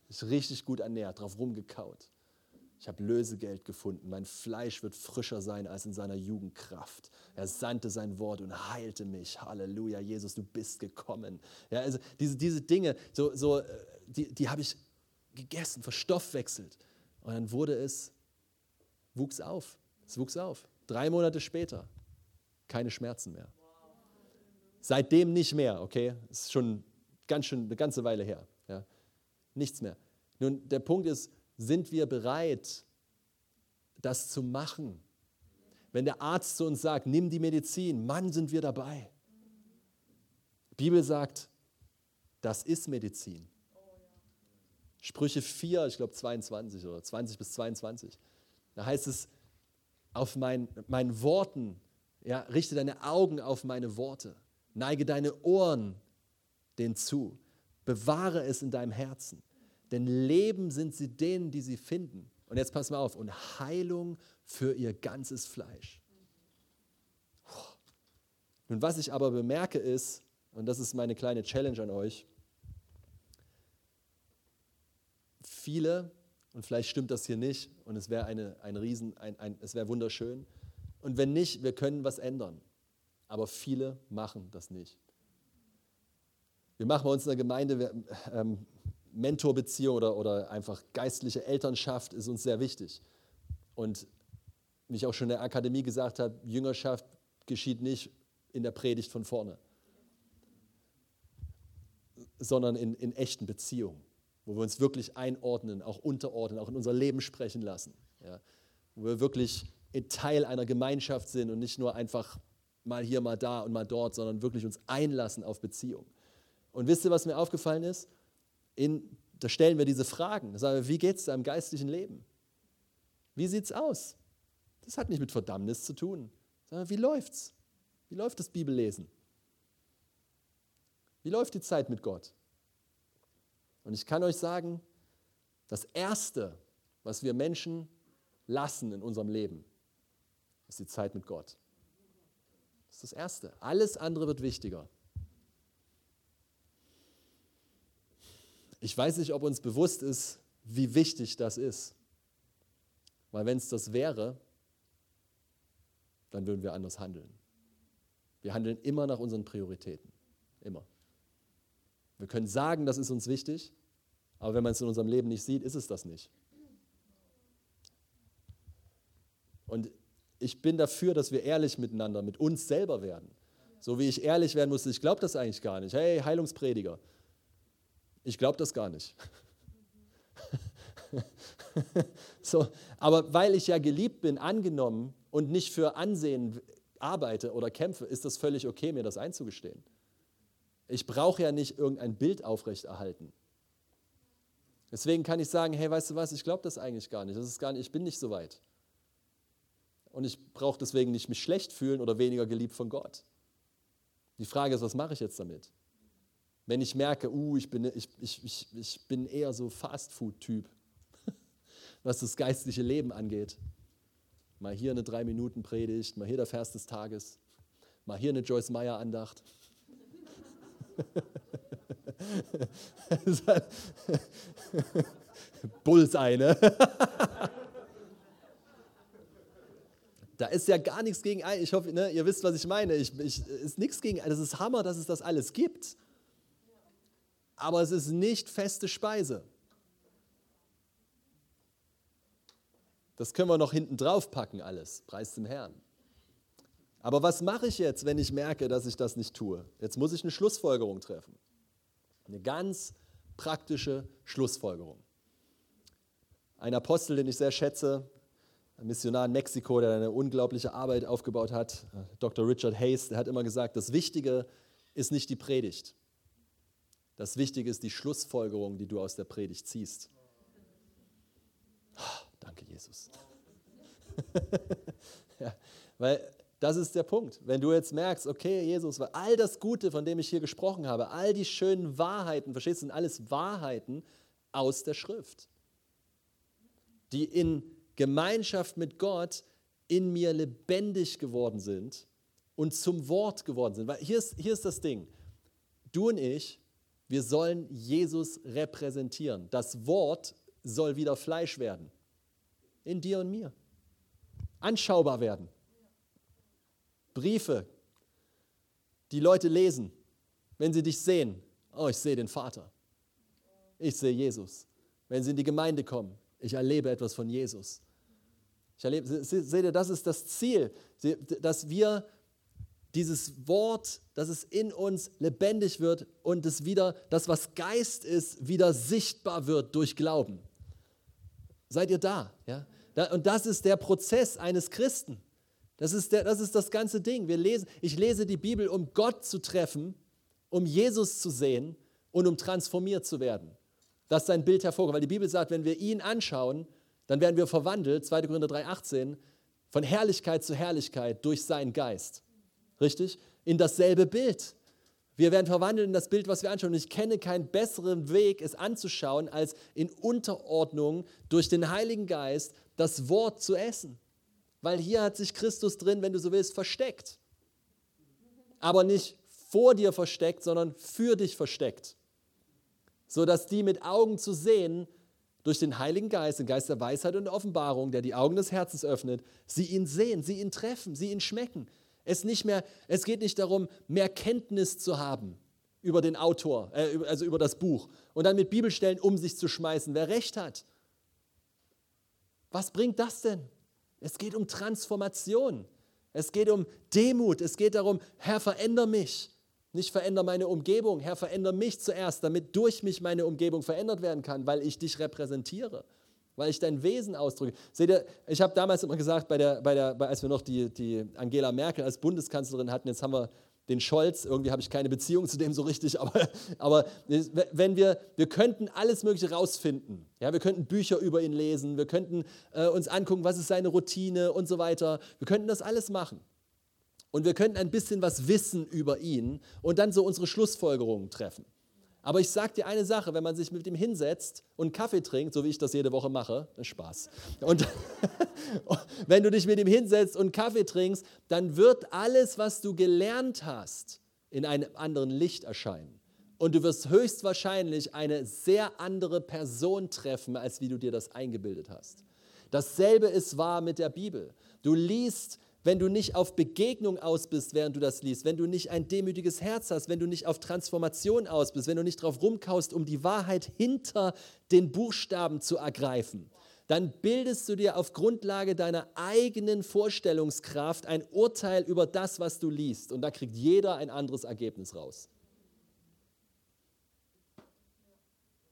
Ich richtig gut ernährt, drauf rumgekaut. Ich habe Lösegeld gefunden. Mein Fleisch wird frischer sein als in seiner Jugendkraft. Er sandte sein Wort und heilte mich. Halleluja, Jesus, du bist gekommen. Ja, also diese, diese Dinge, so, so, äh, die, die habe ich gegessen, verstoffwechselt. Und dann wurde es, wuchs auf. Es wuchs auf. Drei Monate später, keine Schmerzen mehr. Seitdem nicht mehr, okay? Das ist schon ganz schön eine ganze Weile her. Ja? Nichts mehr. Nun, der Punkt ist, sind wir bereit, das zu machen? Wenn der Arzt zu uns sagt, nimm die Medizin, Mann, sind wir dabei. Die Bibel sagt, das ist Medizin. Sprüche 4, ich glaube 22 oder 20 bis 22. Da heißt es, auf mein, meinen Worten, ja, richte deine Augen auf meine Worte, neige deine Ohren denen zu, bewahre es in deinem Herzen, denn Leben sind sie denen, die sie finden. Und jetzt pass mal auf, und Heilung für ihr ganzes Fleisch. Nun, was ich aber bemerke ist, und das ist meine kleine Challenge an euch, viele, und vielleicht stimmt das hier nicht, und es wäre eine, ein Riesen, ein, ein, es wäre wunderschön. Und wenn nicht, wir können was ändern. Aber viele machen das nicht. Wir machen bei uns in der Gemeinde ähm, Mentorbeziehung oder, oder einfach geistliche Elternschaft ist uns sehr wichtig. Und wie ich auch schon in der Akademie gesagt habe, Jüngerschaft geschieht nicht in der Predigt von vorne, sondern in, in echten Beziehungen wo wir uns wirklich einordnen, auch unterordnen, auch in unser Leben sprechen lassen. Ja, wo wir wirklich Teil einer Gemeinschaft sind und nicht nur einfach mal hier, mal da und mal dort, sondern wirklich uns einlassen auf Beziehung. Und wisst ihr, was mir aufgefallen ist? In, da stellen wir diese Fragen. Da sagen wir, wie geht es deinem geistlichen Leben? Wie sieht es aus? Das hat nicht mit Verdammnis zu tun. Sondern wie läuft's? Wie läuft das Bibellesen? Wie läuft die Zeit mit Gott? Und ich kann euch sagen, das Erste, was wir Menschen lassen in unserem Leben, ist die Zeit mit Gott. Das ist das Erste. Alles andere wird wichtiger. Ich weiß nicht, ob uns bewusst ist, wie wichtig das ist. Weil wenn es das wäre, dann würden wir anders handeln. Wir handeln immer nach unseren Prioritäten. Immer. Wir können sagen, das ist uns wichtig, aber wenn man es in unserem Leben nicht sieht, ist es das nicht. Und ich bin dafür, dass wir ehrlich miteinander, mit uns selber werden. So wie ich ehrlich werden musste, ich glaube das eigentlich gar nicht. Hey, Heilungsprediger, ich glaube das gar nicht. so, aber weil ich ja geliebt bin, angenommen und nicht für Ansehen arbeite oder kämpfe, ist das völlig okay, mir das einzugestehen. Ich brauche ja nicht irgendein Bild aufrechterhalten. Deswegen kann ich sagen, hey, weißt du was, ich glaube das eigentlich gar nicht. Das ist gar nicht, ich bin nicht so weit. Und ich brauche deswegen nicht mich schlecht fühlen oder weniger geliebt von Gott. Die Frage ist, was mache ich jetzt damit? Wenn ich merke, uh, ich bin, ich, ich, ich, ich bin eher so Fastfood-Typ, was das geistliche Leben angeht. Mal hier eine Drei-Minuten-Predigt, mal hier der Vers des Tages, mal hier eine Joyce Meyer-Andacht. Bullseye, ne? Da ist ja gar nichts gegen, ich hoffe, ne, ihr wisst, was ich meine. Ich, ich, ist nichts gegen, das ist Hammer, dass es das alles gibt aber es ist nicht feste Speise. Das können wir noch hinten drauf packen, alles. Preis dem Herrn. Aber was mache ich jetzt, wenn ich merke, dass ich das nicht tue? Jetzt muss ich eine Schlussfolgerung treffen. Eine ganz praktische Schlussfolgerung. Ein Apostel, den ich sehr schätze, ein Missionar in Mexiko, der eine unglaubliche Arbeit aufgebaut hat, Dr. Richard Hayes, der hat immer gesagt, das Wichtige ist nicht die Predigt. Das Wichtige ist die Schlussfolgerung, die du aus der Predigt ziehst. Oh, danke, Jesus. ja, weil das ist der Punkt. Wenn du jetzt merkst, okay, Jesus, weil all das Gute, von dem ich hier gesprochen habe, all die schönen Wahrheiten, verstehst du, sind alles Wahrheiten aus der Schrift, die in Gemeinschaft mit Gott in mir lebendig geworden sind und zum Wort geworden sind. Weil hier ist, hier ist das Ding. Du und ich, wir sollen Jesus repräsentieren. Das Wort soll wieder Fleisch werden. In dir und mir. Anschaubar werden. Briefe, die Leute lesen, wenn sie dich sehen. Oh, ich sehe den Vater. Ich sehe Jesus. Wenn sie in die Gemeinde kommen, ich erlebe etwas von Jesus. Ich erlebe, seht ihr, das ist das Ziel, dass wir dieses Wort, dass es in uns lebendig wird und es wieder, das was Geist ist, wieder sichtbar wird durch Glauben. Seid ihr da? Ja? Und das ist der Prozess eines Christen. Das ist, der, das ist das ganze Ding. Wir lesen, ich lese die Bibel, um Gott zu treffen, um Jesus zu sehen und um transformiert zu werden. Das ist sein Bild hervorgeht. Weil die Bibel sagt, wenn wir ihn anschauen, dann werden wir verwandelt, 2. Korinther 3,18, von Herrlichkeit zu Herrlichkeit durch seinen Geist. Richtig? In dasselbe Bild. Wir werden verwandelt in das Bild, was wir anschauen. Und ich kenne keinen besseren Weg, es anzuschauen, als in Unterordnung durch den Heiligen Geist das Wort zu essen. Weil hier hat sich Christus drin, wenn du so willst, versteckt. Aber nicht vor dir versteckt, sondern für dich versteckt. Sodass die mit Augen zu sehen, durch den Heiligen Geist, den Geist der Weisheit und der Offenbarung, der die Augen des Herzens öffnet, sie ihn sehen, sie ihn treffen, sie ihn schmecken. Es, nicht mehr, es geht nicht darum, mehr Kenntnis zu haben über den Autor, äh, also über das Buch und dann mit Bibelstellen um sich zu schmeißen, wer recht hat. Was bringt das denn? Es geht um Transformation. Es geht um Demut. Es geht darum, Herr, veränder mich. Nicht veränder meine Umgebung. Herr, veränder mich zuerst, damit durch mich meine Umgebung verändert werden kann, weil ich dich repräsentiere, weil ich dein Wesen ausdrücke. Seht ihr, ich habe damals immer gesagt, bei der, bei der, als wir noch die, die Angela Merkel als Bundeskanzlerin hatten, jetzt haben wir den Scholz, irgendwie habe ich keine Beziehung zu dem so richtig, aber, aber wenn wir, wir könnten alles Mögliche rausfinden. Ja, wir könnten Bücher über ihn lesen, wir könnten äh, uns angucken, was ist seine Routine und so weiter. Wir könnten das alles machen. Und wir könnten ein bisschen was wissen über ihn und dann so unsere Schlussfolgerungen treffen. Aber ich sage dir eine Sache, wenn man sich mit ihm hinsetzt und Kaffee trinkt, so wie ich das jede Woche mache, ist Spaß. Und wenn du dich mit ihm hinsetzt und Kaffee trinkst, dann wird alles, was du gelernt hast, in einem anderen Licht erscheinen. Und du wirst höchstwahrscheinlich eine sehr andere Person treffen, als wie du dir das eingebildet hast. Dasselbe ist wahr mit der Bibel. Du liest wenn du nicht auf Begegnung aus bist, während du das liest, wenn du nicht ein demütiges Herz hast, wenn du nicht auf Transformation aus bist, wenn du nicht drauf rumkaust, um die Wahrheit hinter den Buchstaben zu ergreifen, dann bildest du dir auf Grundlage deiner eigenen Vorstellungskraft ein Urteil über das, was du liest. Und da kriegt jeder ein anderes Ergebnis raus.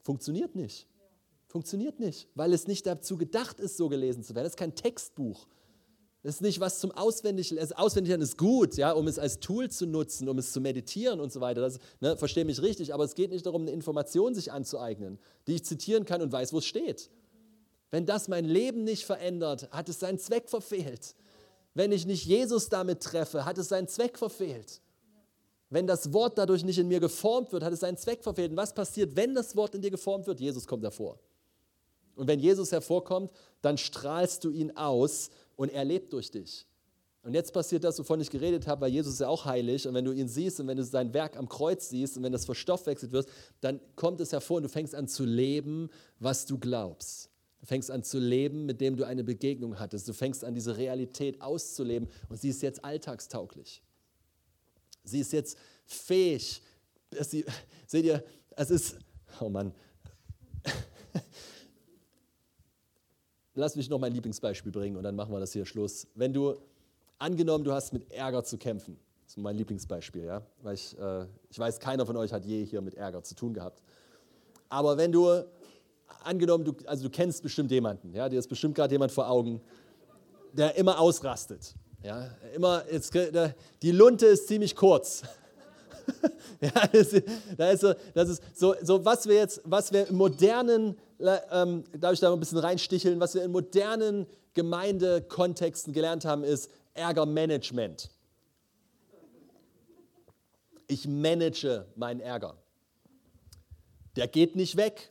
Funktioniert nicht. Funktioniert nicht, weil es nicht dazu gedacht ist, so gelesen zu werden. Es ist kein Textbuch. Das ist nicht was zum Auswendiglernen. Also Auswendiglernen ist gut, ja, um es als Tool zu nutzen, um es zu meditieren und so weiter. Das, ne, verstehe mich richtig, aber es geht nicht darum, eine Information sich anzueignen, die ich zitieren kann und weiß, wo es steht. Wenn das mein Leben nicht verändert, hat es seinen Zweck verfehlt. Wenn ich nicht Jesus damit treffe, hat es seinen Zweck verfehlt. Wenn das Wort dadurch nicht in mir geformt wird, hat es seinen Zweck verfehlt. Und was passiert, wenn das Wort in dir geformt wird? Jesus kommt hervor. Und wenn Jesus hervorkommt, dann strahlst du ihn aus und er lebt durch dich. Und jetzt passiert das, wovon ich geredet habe, weil Jesus ist ja auch heilig und wenn du ihn siehst und wenn du sein Werk am Kreuz siehst und wenn das verstoffwechselt wird, dann kommt es hervor und du fängst an zu leben, was du glaubst. Du fängst an zu leben, mit dem du eine Begegnung hattest. Du fängst an, diese Realität auszuleben und sie ist jetzt alltagstauglich. Sie ist jetzt fähig. Sie, seht ihr, es ist, oh Mann, lass mich noch mein Lieblingsbeispiel bringen und dann machen wir das hier Schluss. Wenn du, angenommen, du hast mit Ärger zu kämpfen, das ist mein Lieblingsbeispiel, ja, weil ich, äh, ich weiß, keiner von euch hat je hier mit Ärger zu tun gehabt. Aber wenn du, angenommen, du, also du kennst bestimmt jemanden, ja, dir ist bestimmt gerade jemand vor Augen, der immer ausrastet. Ja, immer, jetzt, die Lunte ist ziemlich kurz. ja, das, ist so, das ist so, so, was wir jetzt, was wir im modernen, ähm, darf ich da mal ein bisschen reinsticheln, was wir in modernen Gemeindekontexten gelernt haben, ist Ärgermanagement. Ich manage meinen Ärger. Der geht nicht weg,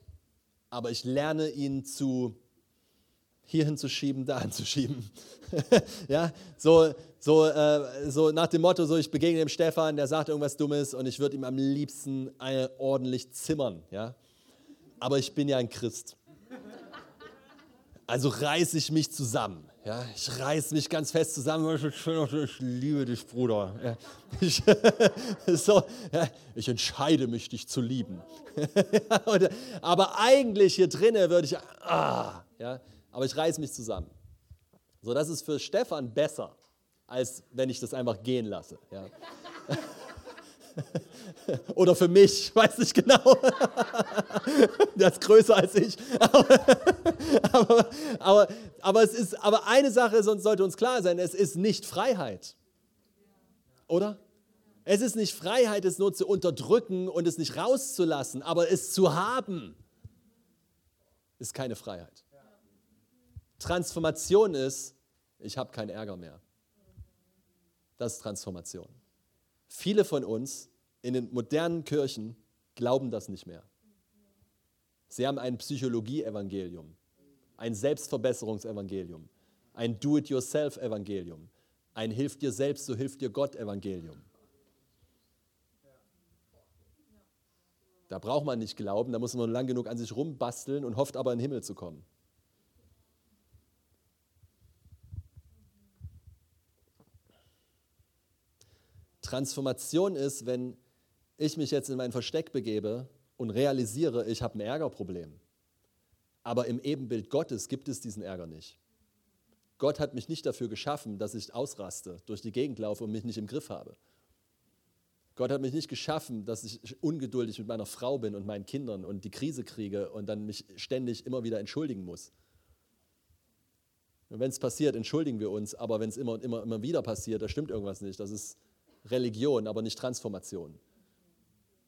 aber ich lerne ihn zu hierhin zu schieben, dahin zu schieben. ja, so, so, äh, so nach dem Motto, so ich begegne dem Stefan, der sagt irgendwas Dummes und ich würde ihm am liebsten ordentlich zimmern. Ja? Aber ich bin ja ein Christ. Also reiße ich mich zusammen. Ja, ich reiße mich ganz fest zusammen. Ich liebe dich, Bruder. Ja, ich, so, ja, ich entscheide mich, dich zu lieben. aber eigentlich hier drinnen würde ich, ah, ja, aber ich reiße mich zusammen. So, das ist für Stefan besser, als wenn ich das einfach gehen lasse. Ja. Oder für mich, ich weiß nicht genau. Der ist größer als ich. Aber, aber, aber, es ist, aber eine Sache sollte uns klar sein, es ist nicht Freiheit. Oder? Es ist nicht Freiheit, es nur zu unterdrücken und es nicht rauszulassen, aber es zu haben, ist keine Freiheit. Transformation ist, ich habe keinen Ärger mehr. Das ist Transformation. Viele von uns in den modernen Kirchen glauben das nicht mehr. Sie haben ein Psychologie-Evangelium, ein Selbstverbesserungsevangelium, ein Do-it-yourself-Evangelium, ein Hilf dir selbst, so hilft dir Gott-Evangelium. Da braucht man nicht glauben, da muss man lang genug an sich rumbasteln und hofft aber in den Himmel zu kommen. Transformation ist, wenn ich mich jetzt in mein Versteck begebe und realisiere, ich habe ein Ärgerproblem. Aber im Ebenbild Gottes gibt es diesen Ärger nicht. Gott hat mich nicht dafür geschaffen, dass ich ausraste, durch die Gegend laufe und mich nicht im Griff habe. Gott hat mich nicht geschaffen, dass ich ungeduldig mit meiner Frau bin und meinen Kindern und die Krise kriege und dann mich ständig immer wieder entschuldigen muss. Wenn es passiert, entschuldigen wir uns, aber wenn es immer und immer, immer wieder passiert, da stimmt irgendwas nicht. Das ist Religion, aber nicht Transformation.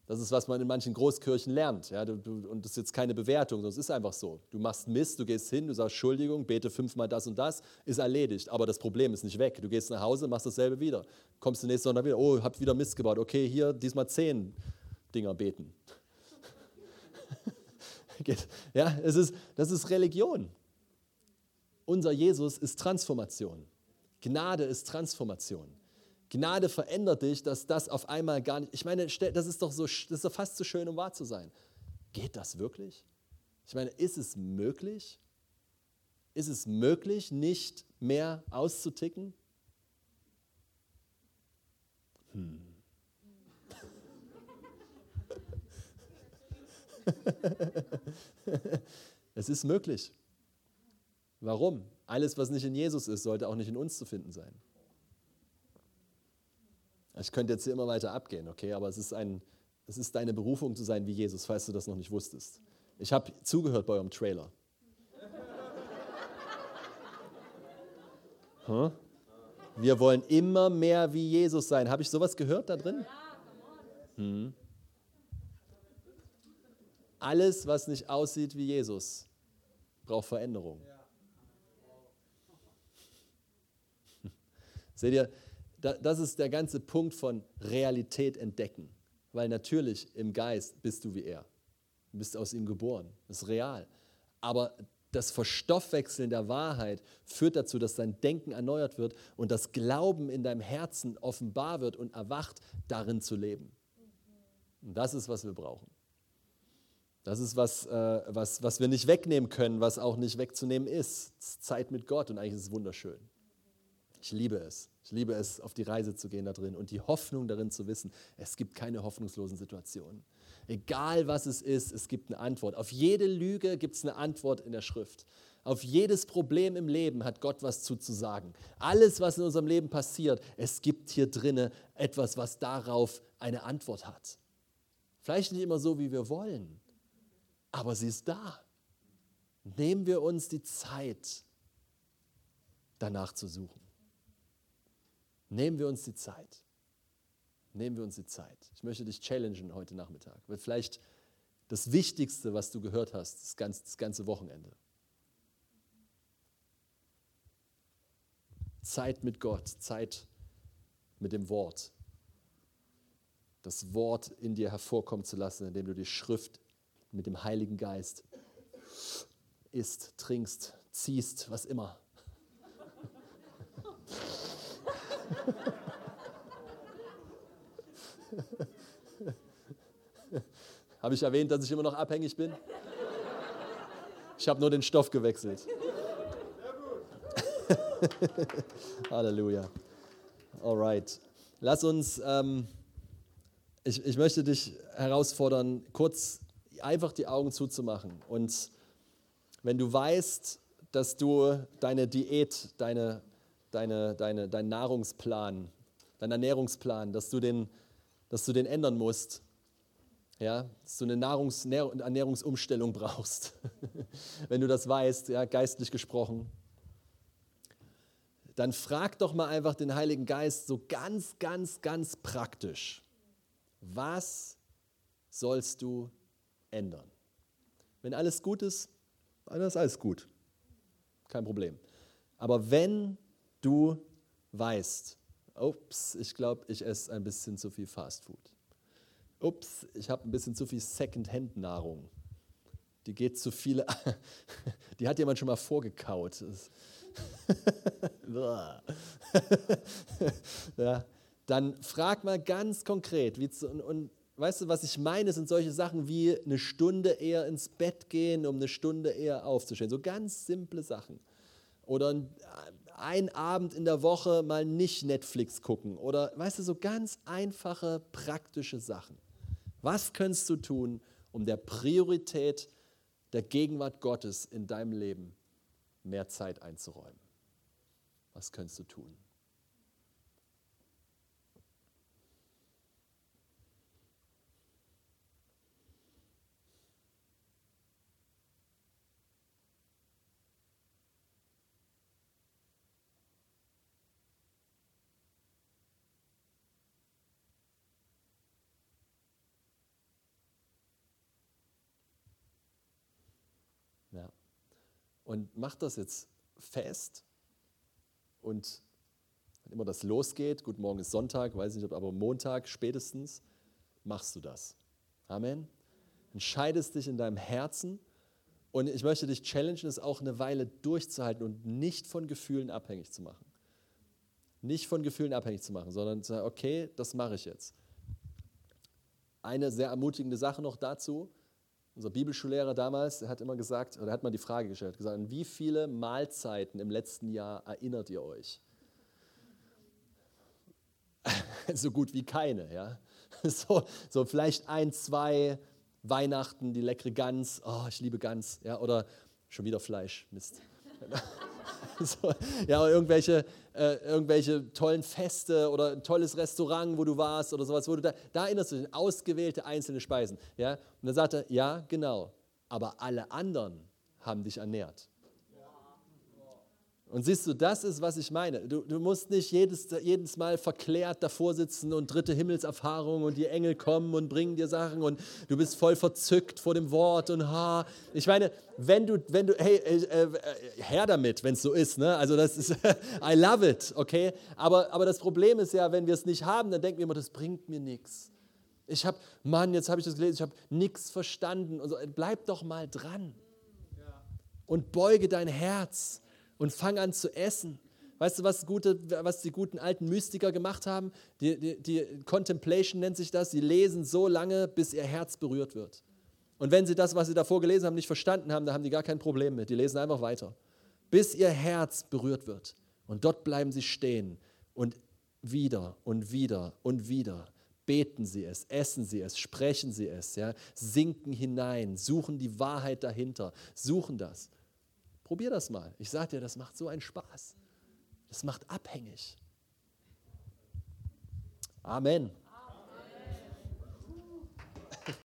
Das ist, was man in manchen Großkirchen lernt. Ja, du, du, und das ist jetzt keine Bewertung, sondern es ist einfach so. Du machst Mist, du gehst hin, du sagst Entschuldigung, bete fünfmal das und das, ist erledigt. Aber das Problem ist nicht weg. Du gehst nach Hause, machst dasselbe wieder. Kommst du nächsten Sonntag wieder, oh, hab wieder Mist gebaut. Okay, hier diesmal zehn Dinger beten. ja, es ist, das ist Religion. Unser Jesus ist Transformation. Gnade ist Transformation. Gnade verändert dich, dass das auf einmal gar nicht. Ich meine, das ist doch so, das ist doch fast zu schön, um wahr zu sein. Geht das wirklich? Ich meine, ist es möglich? Ist es möglich, nicht mehr auszuticken? Hm. es ist möglich. Warum? Alles, was nicht in Jesus ist, sollte auch nicht in uns zu finden sein. Ich könnte jetzt hier immer weiter abgehen, okay, aber es ist, ein, es ist deine Berufung zu sein wie Jesus, falls du das noch nicht wusstest. Ich habe zugehört bei eurem Trailer. Huh? Wir wollen immer mehr wie Jesus sein. Habe ich sowas gehört da drin? Hm. Alles, was nicht aussieht wie Jesus, braucht Veränderung. Seht ihr, das ist der ganze Punkt von Realität entdecken. Weil natürlich im Geist bist du wie er. Du bist aus ihm geboren. Das ist real. Aber das Verstoffwechseln der Wahrheit führt dazu, dass dein Denken erneuert wird und das Glauben in deinem Herzen offenbar wird und erwacht, darin zu leben. Und das ist, was wir brauchen. Das ist, was, äh, was, was wir nicht wegnehmen können, was auch nicht wegzunehmen ist. Zeit mit Gott und eigentlich ist es wunderschön. Ich liebe es. Ich liebe es, auf die Reise zu gehen da drin und die Hoffnung darin zu wissen, es gibt keine hoffnungslosen Situationen. Egal was es ist, es gibt eine Antwort. Auf jede Lüge gibt es eine Antwort in der Schrift. Auf jedes Problem im Leben hat Gott was zuzusagen. Alles, was in unserem Leben passiert, es gibt hier drinne etwas, was darauf eine Antwort hat. Vielleicht nicht immer so, wie wir wollen, aber sie ist da. Nehmen wir uns die Zeit, danach zu suchen. Nehmen wir uns die Zeit. Nehmen wir uns die Zeit. Ich möchte dich challengen heute Nachmittag. Wird vielleicht das Wichtigste, was du gehört hast, das ganze, das ganze Wochenende. Zeit mit Gott, Zeit mit dem Wort. Das Wort in dir hervorkommen zu lassen, indem du die Schrift mit dem Heiligen Geist isst, trinkst, ziehst, was immer. Habe ich erwähnt, dass ich immer noch abhängig bin? Ich habe nur den Stoff gewechselt. Halleluja. Alright. Lass uns, ähm, ich, ich möchte dich herausfordern, kurz einfach die Augen zuzumachen. Und wenn du weißt, dass du deine Diät, deine, deine, deine, deinen Nahrungsplan, deinen Ernährungsplan, dass du den, dass du den ändern musst, ja, dass du eine Nahrungs Ernährungsumstellung brauchst. Wenn du das weißt, ja, geistlich gesprochen, dann frag doch mal einfach den Heiligen Geist so ganz, ganz, ganz praktisch, was sollst du ändern? Wenn alles gut ist, dann ist alles gut. Kein Problem. Aber wenn du weißt, ups, ich glaube, ich esse ein bisschen zu viel Fastfood ups, ich habe ein bisschen zu viel Second-Hand-Nahrung. Die geht zu viele, die hat jemand schon mal vorgekaut. ja, dann frag mal ganz konkret, wie zu, und, und weißt du, was ich meine, sind solche Sachen wie eine Stunde eher ins Bett gehen, um eine Stunde eher aufzustehen. So ganz simple Sachen. Oder ein Abend in der Woche mal nicht Netflix gucken. Oder weißt du, so ganz einfache, praktische Sachen. Was kannst du tun, um der Priorität der Gegenwart Gottes in deinem Leben mehr Zeit einzuräumen? Was kannst du tun? Und mach das jetzt fest und wenn immer das losgeht, gut, morgen ist Sonntag, weiß nicht, aber Montag spätestens, machst du das. Amen. Entscheidest dich in deinem Herzen und ich möchte dich challengen, es auch eine Weile durchzuhalten und nicht von Gefühlen abhängig zu machen. Nicht von Gefühlen abhängig zu machen, sondern zu sagen, okay, das mache ich jetzt. Eine sehr ermutigende Sache noch dazu, unser Bibelschullehrer damals, der hat immer gesagt, oder hat mal die Frage gestellt, gesagt, an wie viele Mahlzeiten im letzten Jahr erinnert ihr euch? so gut wie keine, ja. So, so vielleicht ein, zwei Weihnachten, die leckere Gans, oh, ich liebe Gans, ja, oder schon wieder Fleisch, Mist. so, ja, irgendwelche, äh, irgendwelche tollen Feste oder ein tolles Restaurant, wo du warst oder sowas, wo du da, da erinnerst du dich ausgewählte einzelne Speisen. Ja? Und dann sagt er, ja, genau, aber alle anderen haben dich ernährt. Und siehst du, das ist, was ich meine. Du, du musst nicht jedes, jedes Mal verklärt davor sitzen und dritte Himmelserfahrung und die Engel kommen und bringen dir Sachen und du bist voll verzückt vor dem Wort und ha. Ich meine, wenn du, wenn du, hey, äh, äh, her damit, wenn es so ist. Ne? Also das ist, I love it, okay? Aber, aber das Problem ist ja, wenn wir es nicht haben, dann denken wir immer, das bringt mir nichts. Ich habe, Mann, jetzt habe ich das gelesen, ich habe nichts verstanden. Und so, bleib doch mal dran. Und beuge dein Herz und fang an zu essen. Weißt du, was, gute, was die guten alten Mystiker gemacht haben? Die, die, die Contemplation nennt sich das. Sie lesen so lange, bis ihr Herz berührt wird. Und wenn sie das, was sie davor gelesen haben, nicht verstanden haben, dann haben die gar kein Problem mit. Die lesen einfach weiter. Bis ihr Herz berührt wird. Und dort bleiben sie stehen. Und wieder und wieder und wieder beten sie es, essen sie es, sprechen sie es, ja, sinken hinein, suchen die Wahrheit dahinter, suchen das. Probier das mal. Ich sage dir, das macht so einen Spaß. Das macht abhängig. Amen.